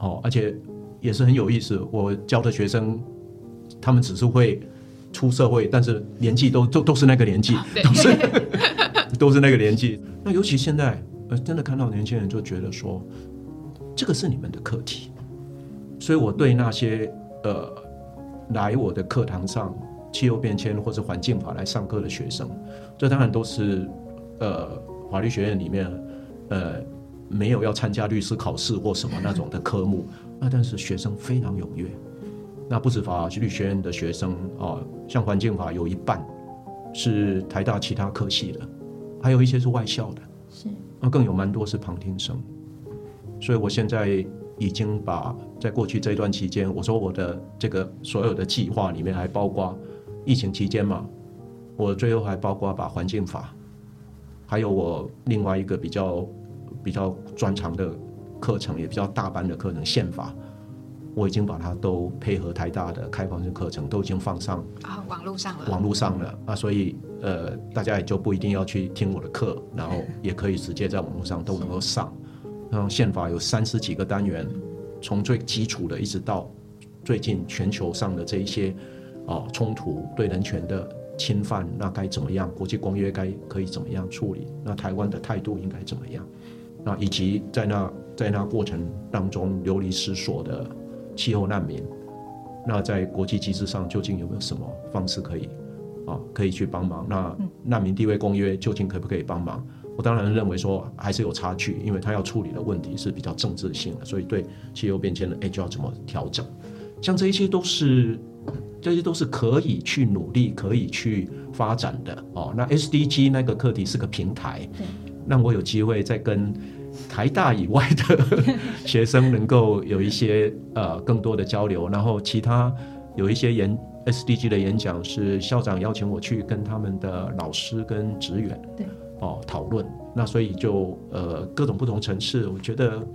哦，而且也是很有意思，我教的学生，他们只是会出社会，但是年纪都都都是那个年纪，都是。都是那个年纪，那尤其现在，呃，真的看到年轻人就觉得说，这个是你们的课题，所以我对那些呃来我的课堂上气候变迁或者环境法来上课的学生，这当然都是呃法律学院里面呃没有要参加律师考试或什么那种的科目，那但是学生非常踊跃，那不止法律学院的学生啊，像环境法有一半是台大其他科系的。还有一些是外校的，是那更有蛮多是旁听生，所以我现在已经把在过去这一段期间，我说我的这个所有的计划里面还包括疫情期间嘛，我最后还包括把环境法，还有我另外一个比较比较专长的课程，也比较大班的课程宪法。我已经把它都配合台大的开放性课程都已经放上啊，网络上了，网络上了啊，所以呃，大家也就不一定要去听我的课，然后也可以直接在网络上都能够上。然后宪法有三十几个单元，从最基础的一直到最近全球上的这一些啊冲突对人权的侵犯，那该怎么样？国际公约该可以怎么样处理？那台湾的态度应该怎么样？那以及在那在那过程当中流离失所的。气候难民，那在国际机制上究竟有没有什么方式可以啊，可以去帮忙？那难民地位公约究竟可不可以帮忙？我当然认为说还是有差距，因为他要处理的问题是比较政治性的，所以对气候变迁的哎就要怎么调整？像这一些都是这些都是可以去努力、可以去发展的哦。那 SDG 那个课题是个平台，让我有机会再跟。台大以外的 学生能够有一些呃更多的交流，然后其他有一些演 SDG 的演讲是校长邀请我去跟他们的老师跟职员对哦讨论，那所以就呃各种不同层次，我觉得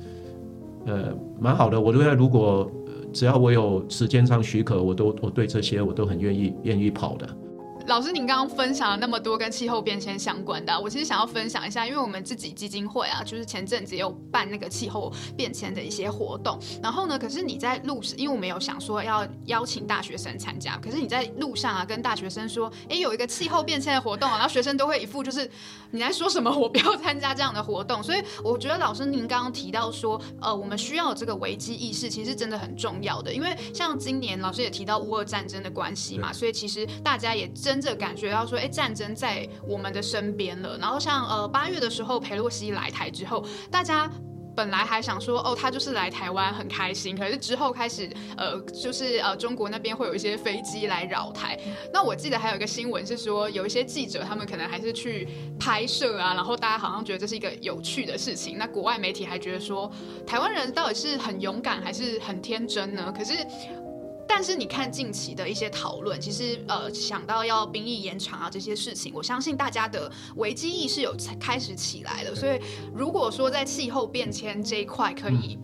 呃蛮好的。我觉得如果只要我有时间上许可，我都我对这些我都很愿意愿意跑的。老师，您刚刚分享了那么多跟气候变迁相关的，我其实想要分享一下，因为我们自己基金会啊，就是前阵子也有办那个气候变迁的一些活动。然后呢，可是你在路上，因为我们有想说要邀请大学生参加，可是你在路上啊，跟大学生说，哎，有一个气候变迁的活动啊，然后学生都会一副就是你在说什么，我不要参加这样的活动。所以我觉得老师您刚刚提到说，呃，我们需要这个危机意识，其实真的很重要的，因为像今年老师也提到乌俄战争的关系嘛，所以其实大家也真真正感觉到说。哎，战争在我们的身边了。然后像呃八月的时候，裴洛西来台之后，大家本来还想说，哦，他就是来台湾很开心。可是之后开始，呃，就是呃中国那边会有一些飞机来扰台。那我记得还有一个新闻是说，有一些记者他们可能还是去拍摄啊，然后大家好像觉得这是一个有趣的事情。那国外媒体还觉得说，台湾人到底是很勇敢还是很天真呢？可是。但是你看近期的一些讨论，其实呃想到要兵役延长啊这些事情，我相信大家的危机意识有开始起来了。所以如果说在气候变迁这一块可以，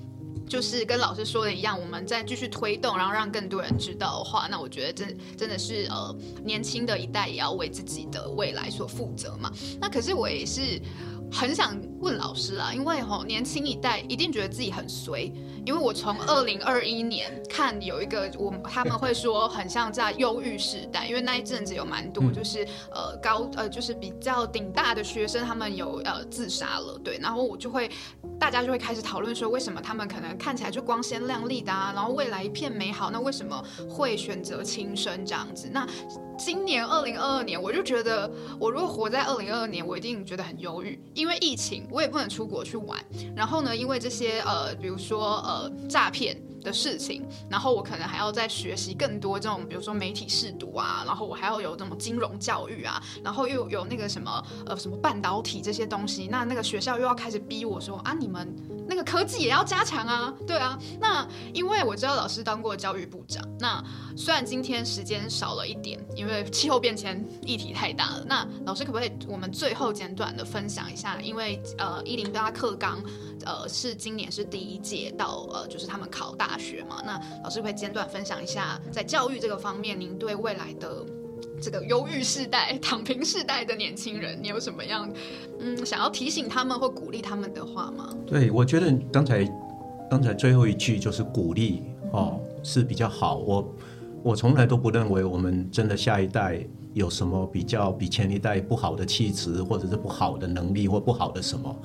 就是跟老师说的一样，我们再继续推动，然后让更多人知道的话，那我觉得真真的是呃年轻的一代也要为自己的未来所负责嘛。那可是我也是很想问老师啊，因为吼年轻一代一定觉得自己很衰。因为我从二零二一年看有一个，我他们会说很像在忧郁时代，因为那一阵子有蛮多就是呃高呃就是比较顶大的学生，他们有呃自杀了，对，然后我就会大家就会开始讨论说，为什么他们可能看起来就光鲜亮丽的啊，然后未来一片美好，那为什么会选择轻生这样子？那今年二零二二年，我就觉得我如果活在二零二二年，我一定觉得很忧郁，因因为疫情我也不能出国去玩，然后呢，因为这些呃比如说。呃，诈骗的事情，然后我可能还要再学习更多这种，比如说媒体试读啊，然后我还要有这种金融教育啊，然后又有那个什么呃什么半导体这些东西，那那个学校又要开始逼我说啊，你们那个科技也要加强啊，对啊，那因为我知道老师当过教育部长，那虽然今天时间少了一点，因为气候变迁议题太大了，那老师可不可以我们最后简短的分享一下，因为呃一零八课纲。呃，是今年是第一届到呃，就是他们考大学嘛。那老师会简短分享一下，在教育这个方面，您对未来的这个忧郁世代、躺平世代的年轻人，你有什么样嗯想要提醒他们或鼓励他们的话吗？对，我觉得刚才刚才最后一句就是鼓励哦，是比较好。我我从来都不认为我们真的下一代有什么比较比前一代不好的气质，或者是不好的能力或不好的什么。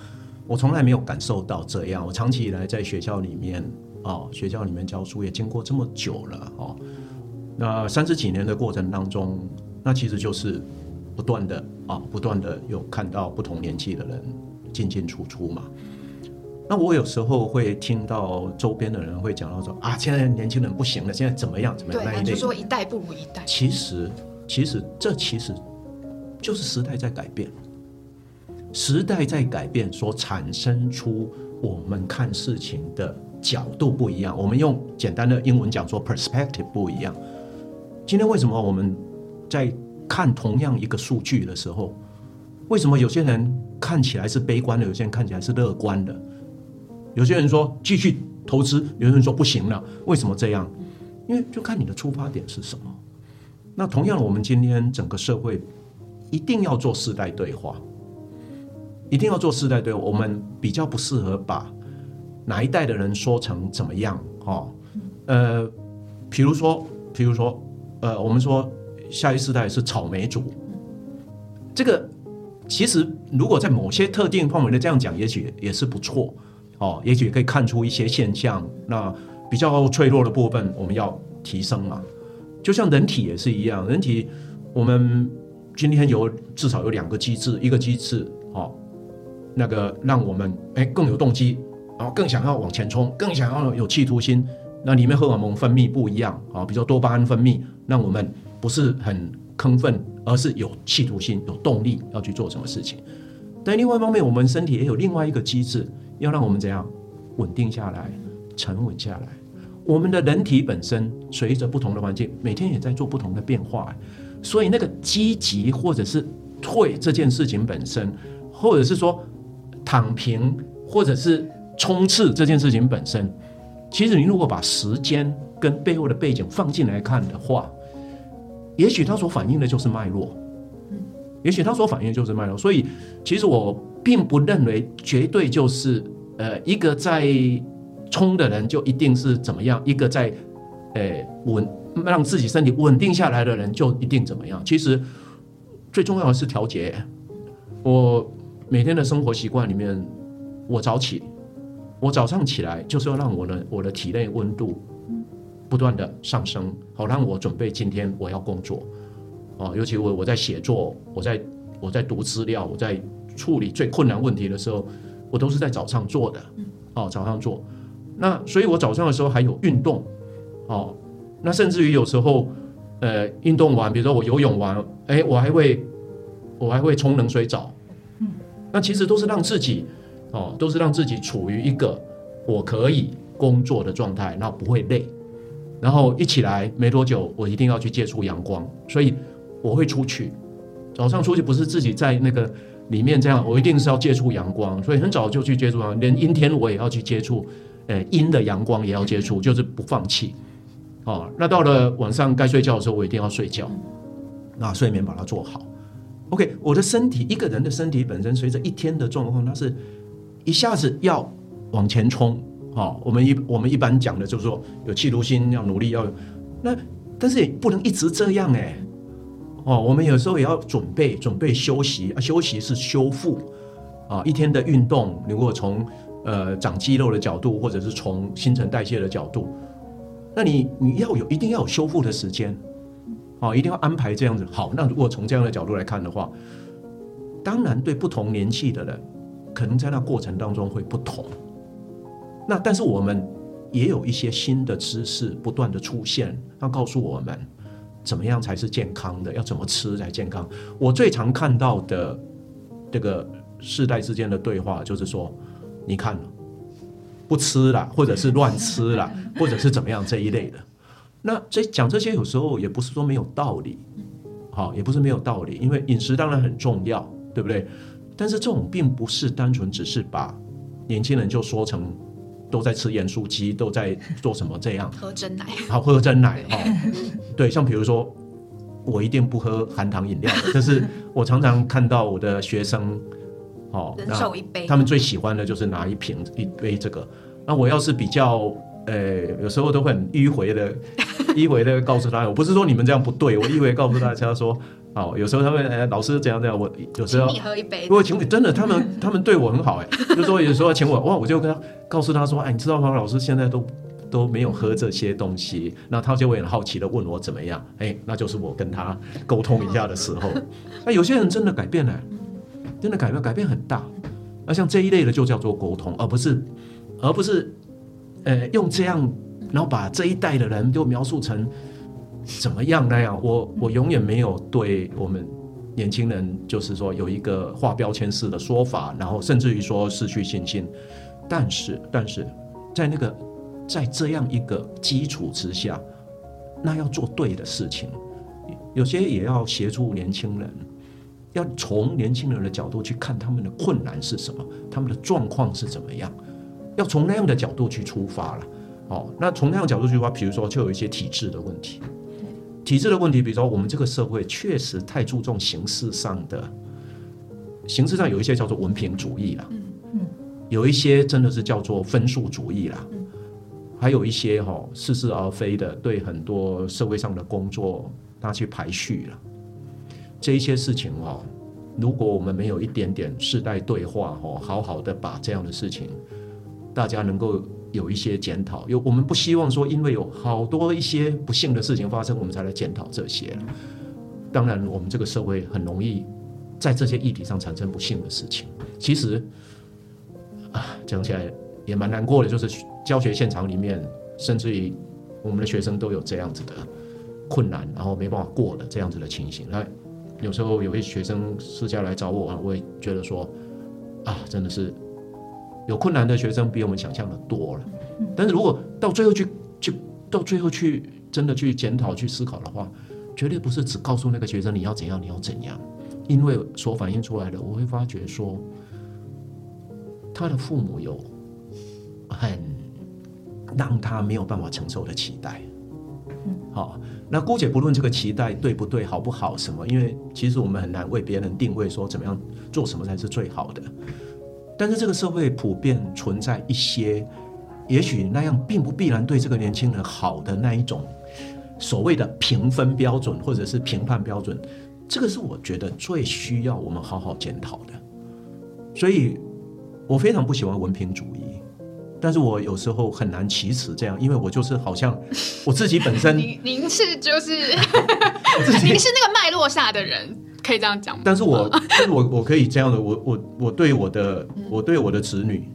我从来没有感受到这样。我长期以来在学校里面啊，学校里面教书也经过这么久了哦。那三十几年的过程当中，那其实就是不断的啊，不断的有看到不同年纪的人进进出出嘛。那我有时候会听到周边的人会讲到说啊，现在年轻人不行了，现在怎么样怎么样？对，就说一代不如一代。其实，其实这其实就是时代在改变。时代在改变，所产生出我们看事情的角度不一样。我们用简单的英文讲说，perspective 不一样。今天为什么我们在看同样一个数据的时候，为什么有些人看起来是悲观的，有些人看起来是乐观的？有些人说继续投资，有些人说不行了。为什么这样？因为就看你的出发点是什么。那同样，我们今天整个社会一定要做世代对话。一定要做世代对，我们比较不适合把哪一代的人说成怎么样哦。呃，比如说，比如说，呃，我们说下一世代是草莓族，这个其实如果在某些特定范围的这样讲，也许也是不错哦，也许可以看出一些现象。那比较脆弱的部分，我们要提升嘛。就像人体也是一样，人体我们今天有至少有两个机制，一个机制哦。那个让我们哎更有动机，然后更想要往前冲，更想要有企图心。那里面荷尔蒙分泌不一样啊，比如说多巴胺分泌，让我们不是很亢奋，而是有企图心、有动力要去做什么事情。但另外一方面，我们身体也有另外一个机制，要让我们怎样稳定下来、沉稳下来。我们的人体本身随着不同的环境，每天也在做不同的变化，所以那个积极或者是退这件事情本身，或者是说。躺平或者是冲刺这件事情本身，其实你如果把时间跟背后的背景放进来看的话，也许它所反映的就是脉络，也许他所反映的就是脉络。所以，其实我并不认为绝对就是呃一个在冲的人就一定是怎么样，一个在呃稳让自己身体稳定下来的人就一定怎么样。其实最重要的是调节。我每天的生活习惯里面，我早起，我早上起来就是要让我的我的体内温度。不断的上升，好让我准备今天我要工作，哦，尤其我我在写作，我在我在读资料，我在处理最困难问题的时候，我都是在早上做的，哦，早上做。那所以我早上的时候还有运动，哦，那甚至于有时候，呃，运动完，比如说我游泳完，哎，我还会我还会冲冷水澡，那其实都是让自己，哦，都是让自己处于一个我可以工作的状态，那不会累。然后一起来没多久，我一定要去接触阳光，所以我会出去。早上出去不是自己在那个里面这样，我一定是要接触阳光，所以很早就去接触阳光，连阴天我也要去接触，呃，阴的阳光也要接触，就是不放弃。哦，那到了晚上该睡觉的时候，我一定要睡觉，那睡眠把它做好。OK，我的身体，一个人的身体本身随着一天的状况，它是一下子要往前冲。哦，我们一我们一般讲的就是说有气如心，要努力，要那，但是也不能一直这样哎。哦，我们有时候也要准备准备休息啊，休息是修复啊。一天的运动，如果从呃长肌肉的角度，或者是从新陈代谢的角度，那你你要有一定要有修复的时间，哦，一定要安排这样子。好，那如果从这样的角度来看的话，当然对不同年纪的人，可能在那过程当中会不同。那但是我们也有一些新的知识不断的出现，要告诉我们怎么样才是健康的，要怎么吃才健康。我最常看到的这个世代之间的对话，就是说，你看不吃了，或者是乱吃了，或者是怎么样这一类的。那这讲这些有时候也不是说没有道理，好，也不是没有道理，因为饮食当然很重要，对不对？但是这种并不是单纯只是把年轻人就说成。都在吃盐酥鸡，都在做什么？这样喝真奶，好喝真奶哈。对，像比如说，我一定不喝含糖饮料，但是我常常看到我的学生，哦，人手一杯，他们最喜欢的就是拿一瓶一杯这个。那我要是比较，呃，有时候都会很迂回的，迂回的告诉他，我不是说你们这样不对，我迂回告诉大家说。哦，有时候他们哎，老师怎样怎样，我有时候请你喝一杯。如果请你真的，他们 他们对我很好哎，就说有时候请我哇，我就跟他告诉他说，哎，你知道吗？老师现在都都没有喝这些东西，那他就会很好奇的问我怎么样？哎，那就是我跟他沟通一下的时候。那有些人真的改变了，真的改变，改变很大。那像这一类的就叫做沟通，而不是而不是呃用这样，然后把这一代的人就描述成。怎么样那样？我我永远没有对我们年轻人，就是说有一个画标签式的说法，然后甚至于说失去信心。但是，但是在那个在这样一个基础之下，那要做对的事情，有些也要协助年轻人，要从年轻人的角度去看他们的困难是什么，他们的状况是怎么样，要从那样的角度去出发了。哦，那从那样角度去出发，比如说就有一些体制的问题。体制的问题，比如说我们这个社会确实太注重形式上的，形式上有一些叫做文凭主义啦，嗯嗯有一些真的是叫做分数主义啦，还有一些哈似是而非的对很多社会上的工作他去排序了，这一些事情哦，如果我们没有一点点世代对话哦，好好的把这样的事情，大家能够。有一些检讨，有我们不希望说，因为有好多一些不幸的事情发生，我们才来检讨这些。当然，我们这个社会很容易在这些议题上产生不幸的事情。其实啊，讲起来也蛮难过的，就是教学现场里面，甚至于我们的学生都有这样子的困难，然后没办法过的这样子的情形。那有时候有些学生私下来找我，我也觉得说啊，真的是。有困难的学生比我们想象的多了，但是如果到最后去去到最后去真的去检讨去思考的话，绝对不是只告诉那个学生你要怎样你要怎样，因为所反映出来的，我会发觉说，他的父母有很让他没有办法承受的期待，好，那姑且不论这个期待对不对、好不好什么，因为其实我们很难为别人定位说怎么样做什么才是最好的。但是这个社会普遍存在一些，也许那样并不必然对这个年轻人好的那一种所谓的评分标准或者是评判标准，这个是我觉得最需要我们好好检讨的。所以我非常不喜欢文凭主义，但是我有时候很难启齿这样，因为我就是好像我自己本身，您您是就是 您是那个脉络下的人，可以这样讲吗？但是我，但是我我可以这样的，我我我对我的我对我的子女，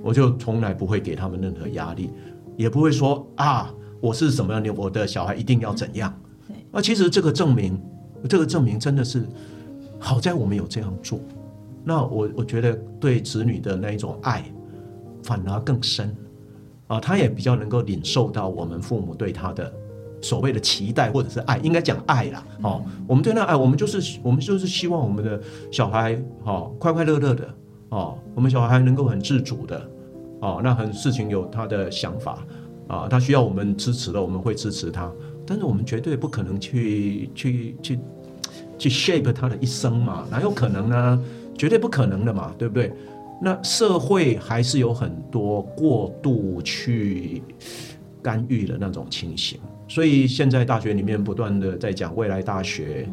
我就从来不会给他们任何压力，也不会说啊，我是什么样的，我的小孩一定要怎样那。啊，其实这个证明，这个证明真的是好在我们有这样做。那我我觉得对子女的那一种爱，反而更深啊，他也比较能够领受到我们父母对他的所谓的期待或者是爱，应该讲爱啦。哦，我们对那爱，我们就是我们就是希望我们的小孩哦快快乐乐的哦，我们小孩能够很自主的哦，那很事情有他的想法啊，他需要我们支持的，我们会支持他，但是我们绝对不可能去去去去 shape 他的一生嘛，哪有可能呢？绝对不可能的嘛，对不对？那社会还是有很多过度去干预的那种情形，所以现在大学里面不断的在讲未来大学，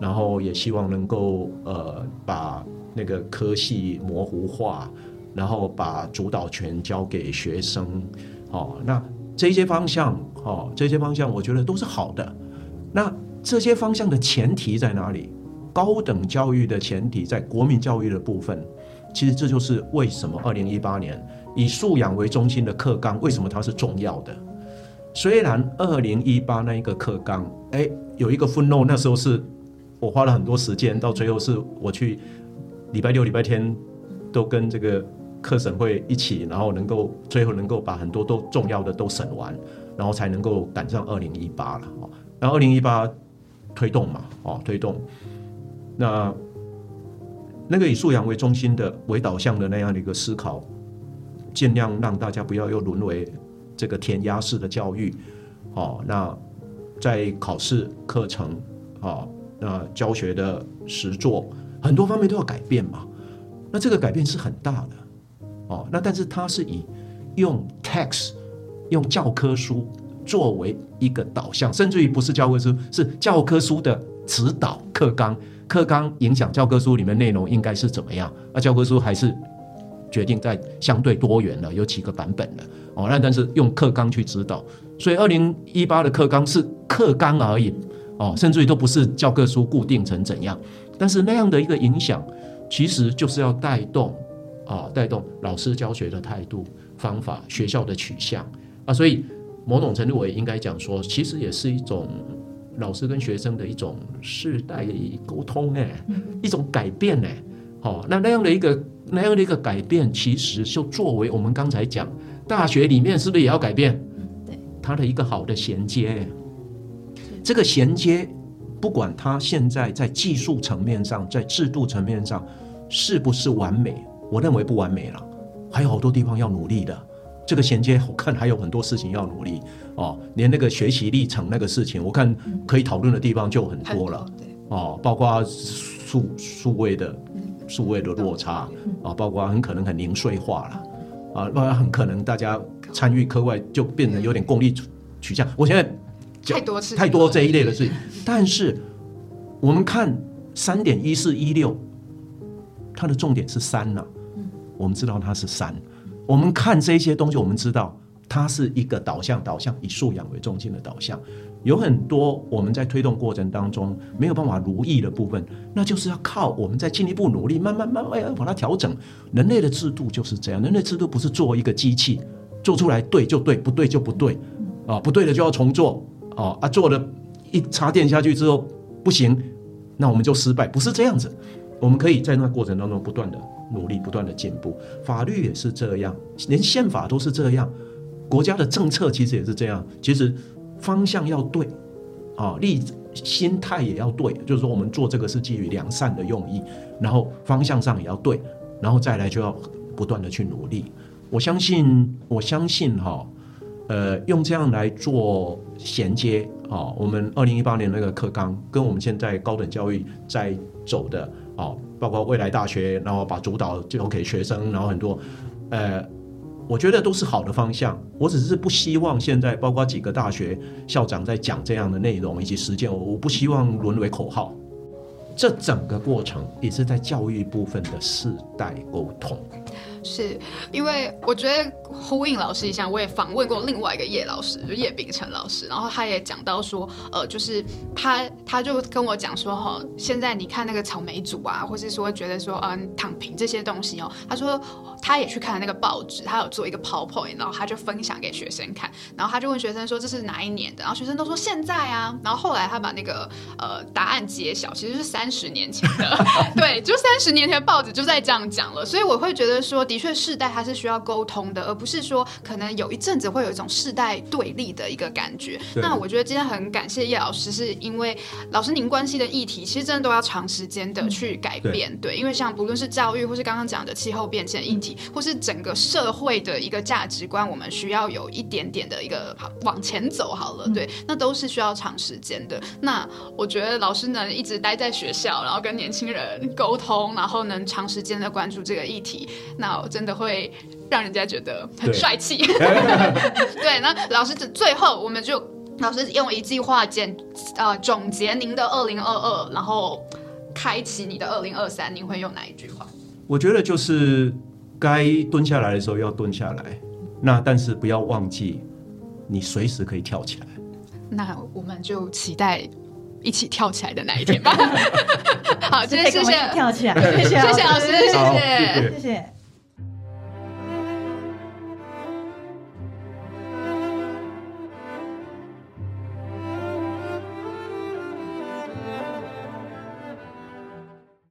然后也希望能够呃把那个科系模糊化，然后把主导权交给学生，哦，那这些方向哦，这些方向我觉得都是好的。那这些方向的前提在哪里？高等教育的前提在国民教育的部分，其实这就是为什么二零一八年以素养为中心的课纲为什么它是重要的。虽然二零一八那一个课纲，哎，有一个分노那时候是我花了很多时间，到最后是我去礼拜六、礼拜天都跟这个课审会一起，然后能够最后能够把很多都重要的都审完，然后才能够赶上二零一八了哦。然后二零一八推动嘛，哦，推动。那那个以素养为中心的、为导向的那样的一个思考，尽量让大家不要又沦为这个填鸭式的教育。哦，那在考试课程，哦，那教学的实作很多方面都要改变嘛。那这个改变是很大的。哦，那但是它是以用 text 用教科书作为一个导向，甚至于不是教科书，是教科书的指导课纲。课纲影响教科书里面内容应该是怎么样？那教科书还是决定在相对多元了，有几个版本了哦。那但是用课纲去指导，所以二零一八的课纲是课纲而已哦，甚至于都不是教科书固定成怎样。但是那样的一个影响，其实就是要带动啊，带动老师教学的态度、方法、学校的取向啊。所以某种程度我也应该讲说，其实也是一种。老师跟学生的一种世代沟通，哎，一种改变，哎，好，那那样的一个那样的一个改变，其实就作为我们刚才讲，大学里面是不是也要改变？对，它的一个好的衔接，这个衔接，不管它现在在技术层面上，在制度层面上是不是完美，我认为不完美了，还有好多地方要努力的。这个衔接，我看还有很多事情要努力哦。连那个学习历程那个事情，我看可以讨论的地方就很多了。哦，包括数数位的数位的落差啊，包括很可能很零碎化了啊，很可能大家参与课外就变得有点功利取向。我现在太多次太多这一类的事情，但是我们看三点一四一六，它的重点是三呢，我们知道它是三。我们看这些东西，我们知道它是一个导向，导向以素养为中心的导向。有很多我们在推动过程当中没有办法如意的部分，那就是要靠我们再进一步努力，慢慢慢慢要把它调整。人类的制度就是这样，人类制度不是做一个机器，做出来对就对，不对就不对，啊，不对的就要重做，啊啊，做了一插电下去之后不行，那我们就失败，不是这样子。我们可以在那过程当中不断的。努力不断的进步，法律也是这样，连宪法都是这样，国家的政策其实也是这样。其实方向要对，啊，立心态也要对，就是说我们做这个是基于良善的用意，然后方向上也要对，然后再来就要不断的去努力。我相信，我相信哈，呃，用这样来做衔接啊，我们二零一八年那个课纲跟我们现在高等教育在走的啊，包括未来大学，然后把主导交给学生，然后很多呃，我觉得都是好的方向。我只是不希望现在包括几个大学校长在讲这样的内容以及实践，我我不希望沦为口号。这整个过程也是在教育部分的世代沟通。是因为我觉得呼应老师一下，我也访问过另外一个叶老师，就叶秉成老师，然后他也讲到说，呃，就是他他就跟我讲说，哈，现在你看那个草莓组啊，或是说觉得说，嗯，躺平这些东西哦，他说他也去看了那个报纸，他有做一个 PowerPoint，然后他就分享给学生看，然后他就问学生说这是哪一年的，然后学生都说现在啊，然后后来他把那个呃答案揭晓，其实是三十年前的，对，就三十年前报纸就在这样讲了，所以我会觉得说。的确，世代它是需要沟通的，而不是说可能有一阵子会有一种世代对立的一个感觉。那我觉得今天很感谢叶老师，是因为老师您关系的议题，其实真的都要长时间的去改变。对，因为像不论是教育，或是刚刚讲的气候变迁议题，或是整个社会的一个价值观，我们需要有一点点的一个往前走好了。对，那都是需要长时间的。那我觉得老师能一直待在学校，然后跟年轻人沟通，然后能长时间的关注这个议题，那。真的会让人家觉得很帅气。对，那老师最后我们就老师用一句话简呃总结您的二零二二，然后开启你的二零二三，您会用哪一句话？我觉得就是该蹲下来的时候要蹲下来，那但是不要忘记，你随时可以跳起来。那我们就期待一起跳起来的那一天吧。好，今天谢谢跳起来，谢谢老师，谢谢，谢谢。